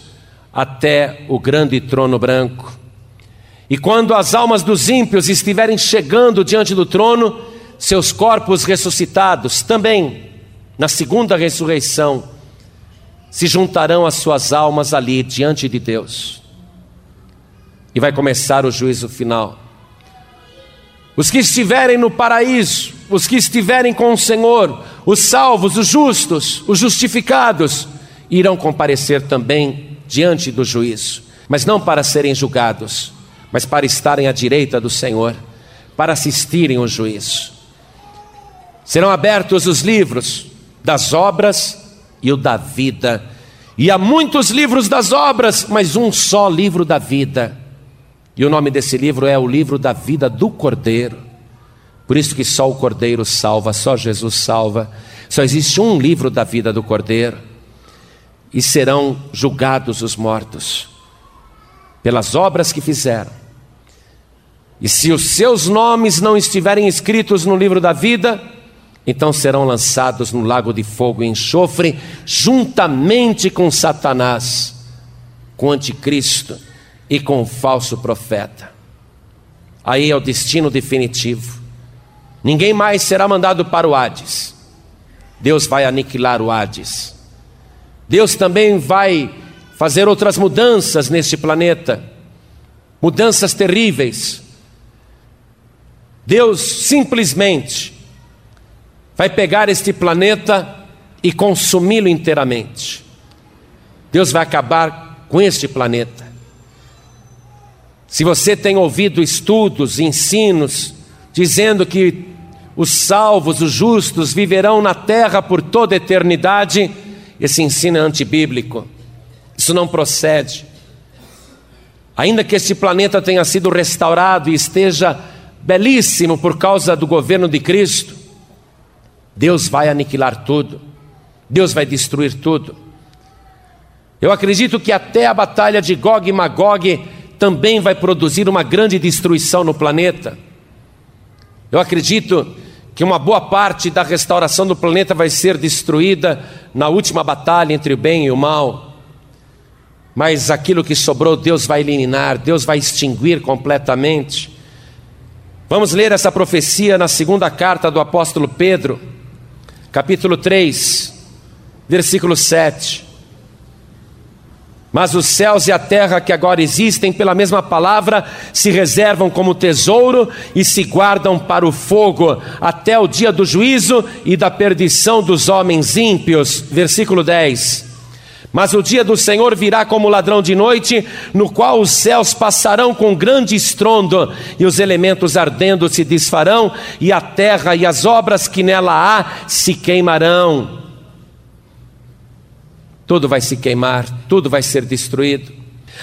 até o grande trono branco. E quando as almas dos ímpios estiverem chegando diante do trono, seus corpos ressuscitados também, na segunda ressurreição, se juntarão às suas almas ali diante de Deus. E vai começar o juízo final. Os que estiverem no paraíso, os que estiverem com o Senhor, os salvos, os justos, os justificados, irão comparecer também diante do juízo, mas não para serem julgados, mas para estarem à direita do Senhor, para assistirem ao juízo. Serão abertos os livros das obras e o da vida. E há muitos livros das obras, mas um só livro da vida. E o nome desse livro é o livro da vida do Cordeiro. Por isso que só o Cordeiro salva, só Jesus salva. Só existe um livro da vida do Cordeiro. E serão julgados os mortos pelas obras que fizeram. E se os seus nomes não estiverem escritos no livro da vida, então serão lançados no lago de fogo e enxofre, juntamente com Satanás, com o anticristo e com o falso profeta. Aí é o destino definitivo. Ninguém mais será mandado para o Hades. Deus vai aniquilar o Hades. Deus também vai fazer outras mudanças neste planeta, mudanças terríveis. Deus simplesmente vai pegar este planeta e consumi-lo inteiramente. Deus vai acabar com este planeta. Se você tem ouvido estudos, ensinos, dizendo que os salvos, os justos, viverão na terra por toda a eternidade, esse ensino é antibíblico. Isso não procede. Ainda que este planeta tenha sido restaurado e esteja belíssimo por causa do governo de Cristo, Deus vai aniquilar tudo, Deus vai destruir tudo. Eu acredito que até a batalha de Gog e Magog também vai produzir uma grande destruição no planeta. Eu acredito que uma boa parte da restauração do planeta vai ser destruída na última batalha entre o bem e o mal. Mas aquilo que sobrou, Deus vai eliminar, Deus vai extinguir completamente. Vamos ler essa profecia na segunda carta do apóstolo Pedro capítulo 3, versículo 7. Mas os céus e a terra que agora existem, pela mesma palavra, se reservam como tesouro e se guardam para o fogo, até o dia do juízo e da perdição dos homens ímpios. Versículo 10. Mas o dia do Senhor virá como ladrão de noite, no qual os céus passarão com grande estrondo, e os elementos ardendo se desfarão, e a terra e as obras que nela há se queimarão. Tudo vai se queimar, tudo vai ser destruído.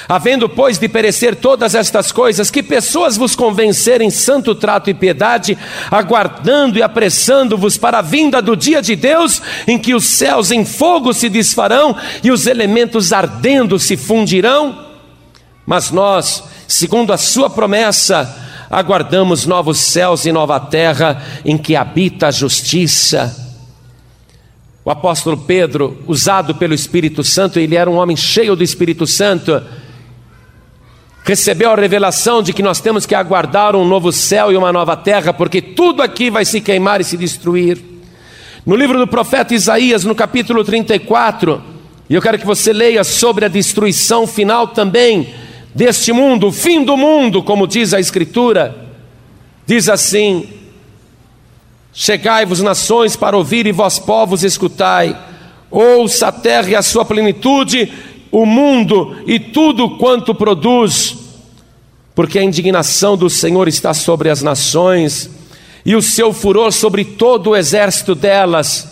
Havendo, pois, de perecer todas estas coisas, que pessoas vos convencerem santo trato e piedade, aguardando e apressando-vos para a vinda do dia de Deus, em que os céus em fogo se desfarão e os elementos ardendo se fundirão? Mas nós, segundo a sua promessa, aguardamos novos céus e nova terra em que habita a justiça. O apóstolo Pedro, usado pelo Espírito Santo, ele era um homem cheio do Espírito Santo recebeu a revelação de que nós temos que aguardar um novo céu e uma nova terra, porque tudo aqui vai se queimar e se destruir. No livro do profeta Isaías, no capítulo 34, e eu quero que você leia sobre a destruição final também deste mundo, o fim do mundo, como diz a Escritura, diz assim: Chegai-vos, nações, para ouvir, e vós, povos, escutai. ouça a terra e a sua plenitude, o mundo e tudo quanto produz, porque a indignação do Senhor está sobre as nações e o seu furor sobre todo o exército delas.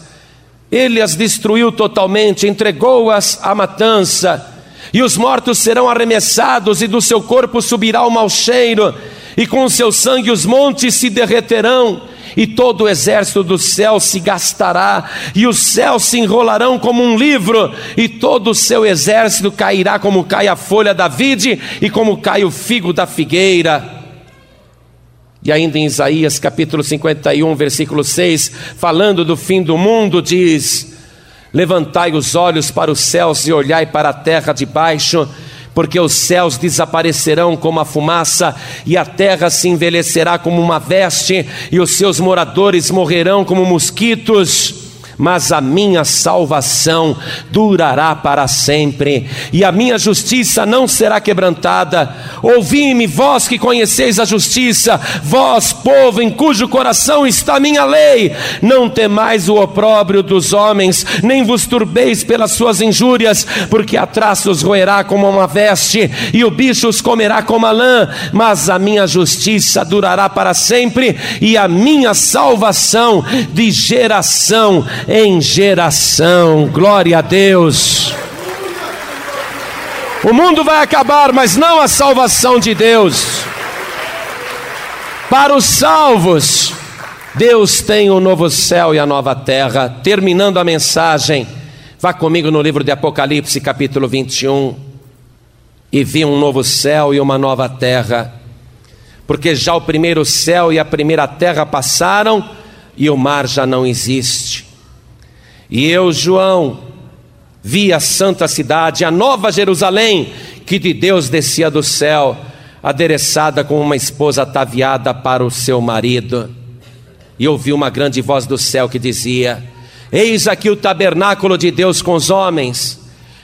Ele as destruiu totalmente, entregou-as à matança, e os mortos serão arremessados, e do seu corpo subirá o mau cheiro, e com o seu sangue os montes se derreterão, e todo o exército do céu se gastará, e os céus se enrolarão como um livro, e todo o seu exército cairá como cai a folha da vide e como cai o figo da figueira. E ainda em Isaías capítulo 51, versículo 6, falando do fim do mundo, diz: Levantai os olhos para os céus e olhai para a terra de baixo, porque os céus desaparecerão como a fumaça, e a terra se envelhecerá como uma veste, e os seus moradores morrerão como mosquitos mas a minha salvação durará para sempre, e a minha justiça não será quebrantada. Ouvi-me, vós que conheceis a justiça, vós, povo em cujo coração está a minha lei, não temais o opróbrio dos homens, nem vos turbeis pelas suas injúrias, porque a traça os roerá como uma veste, e o bicho os comerá como a lã, mas a minha justiça durará para sempre, e a minha salvação de geração em geração. Glória a Deus. O mundo vai acabar, mas não a salvação de Deus. Para os salvos, Deus tem o novo céu e a nova terra. Terminando a mensagem, vá comigo no livro de Apocalipse, capítulo 21. E vi um novo céu e uma nova terra, porque já o primeiro céu e a primeira terra passaram e o mar já não existe. E eu, João, vi a santa cidade, a nova Jerusalém, que de Deus descia do céu, adereçada com uma esposa ataviada para o seu marido. E ouvi uma grande voz do céu que dizia: Eis aqui o tabernáculo de Deus com os homens,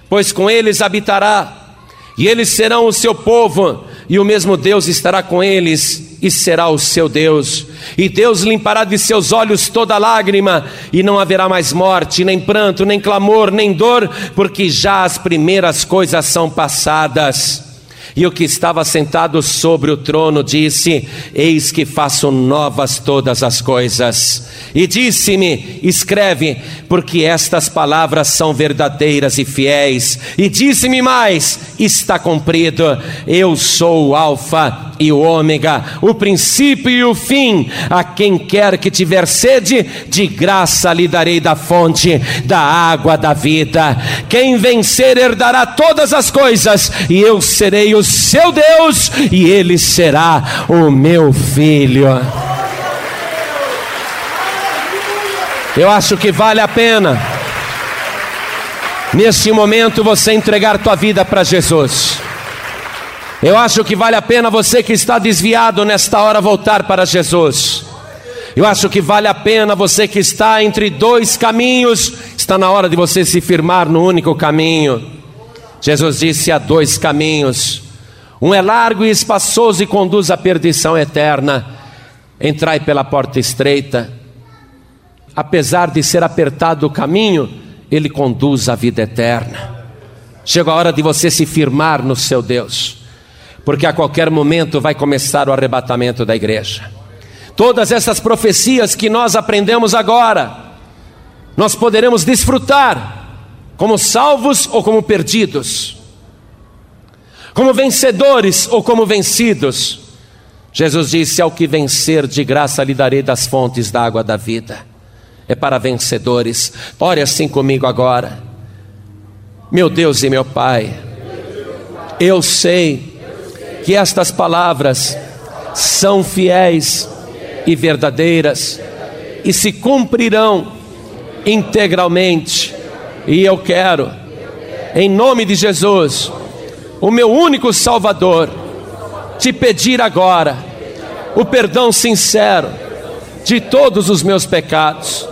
pois com eles habitará, e eles serão o seu povo, e o mesmo Deus estará com eles e será o seu Deus. E Deus limpará de seus olhos toda lágrima, e não haverá mais morte, nem pranto, nem clamor, nem dor, porque já as primeiras coisas são passadas. E o que estava sentado sobre o trono disse: Eis que faço novas todas as coisas. E disse-me: Escreve, porque estas palavras são verdadeiras e fiéis. E disse-me mais: Está cumprido. Eu sou o Alfa e o Ômega, o princípio e o fim. A quem quer que tiver sede, de graça lhe darei da fonte da água da vida. Quem vencer herdará todas as coisas, e eu serei o seu Deus e ele será o meu filho. Eu acho que vale a pena, neste momento, você entregar tua vida para Jesus. Eu acho que vale a pena você que está desviado nesta hora voltar para Jesus. Eu acho que vale a pena você que está entre dois caminhos, está na hora de você se firmar no único caminho. Jesus disse: há dois caminhos. Um é largo e espaçoso e conduz à perdição eterna. Entrai pela porta estreita. Apesar de ser apertado o caminho, ele conduz à vida eterna. Chega a hora de você se firmar no seu Deus, porque a qualquer momento vai começar o arrebatamento da igreja. Todas essas profecias que nós aprendemos agora, nós poderemos desfrutar como salvos ou como perdidos como vencedores ou como vencidos. Jesus disse: Ao que vencer, de graça lhe darei das fontes da água da vida. É para vencedores. Ore assim comigo agora. Meu Deus e meu Pai, eu sei que estas palavras são fiéis e verdadeiras e se cumprirão integralmente. E eu quero, em nome de Jesus, o meu único Salvador, te pedir agora o perdão sincero de todos os meus pecados.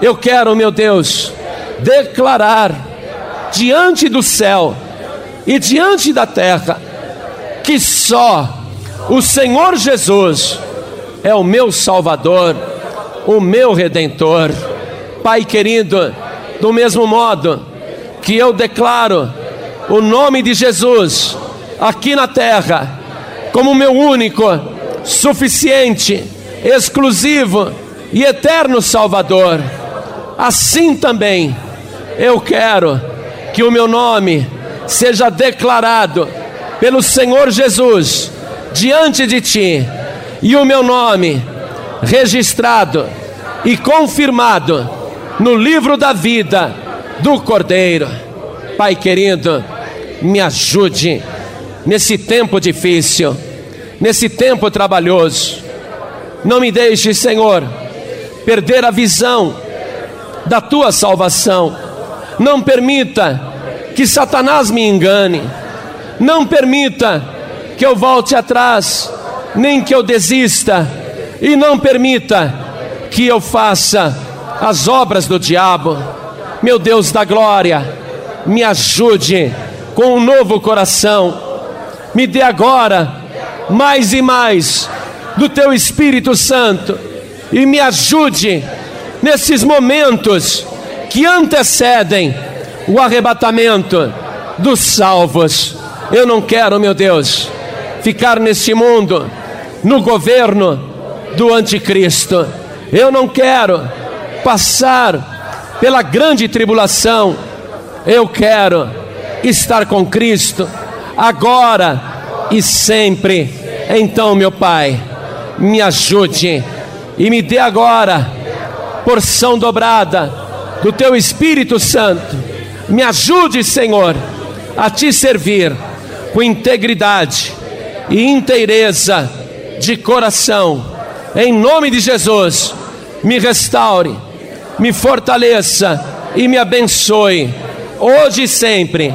Eu quero, meu Deus, declarar diante do céu e diante da terra que só o Senhor Jesus é o meu Salvador, o meu Redentor. Pai querido, Do mesmo modo que eu declaro o nome de Jesus aqui na terra como meu único, suficiente, exclusivo e eterno Salvador, assim também eu quero que o meu nome seja declarado pelo Senhor Jesus diante de ti e o meu nome registrado e confirmado no livro da vida do Cordeiro. Pai querido, me ajude nesse tempo difícil, nesse tempo trabalhoso. Não me deixe, Senhor, perder a visão da tua salvação. Não permita que Satanás me engane. Não permita que eu volte atrás, nem que eu desista. E não permita que eu faça as obras do diabo. Meu Deus da glória, me ajude com um novo coração. Me dê agora mais e mais do teu Espírito Santo e me ajude nesses momentos que antecedem o arrebatamento dos salvos. Eu não quero, meu Deus, ficar neste mundo no governo do anticristo. Eu não quero passar pela grande tribulação. Eu quero estar com Cristo agora e sempre. Então, meu Pai, me ajude e me dê agora porção dobrada do teu Espírito Santo. Me ajude, Senhor, a te servir com integridade e inteireza de coração. Em nome de Jesus, me restaure, me fortaleça e me abençoe, hoje e sempre,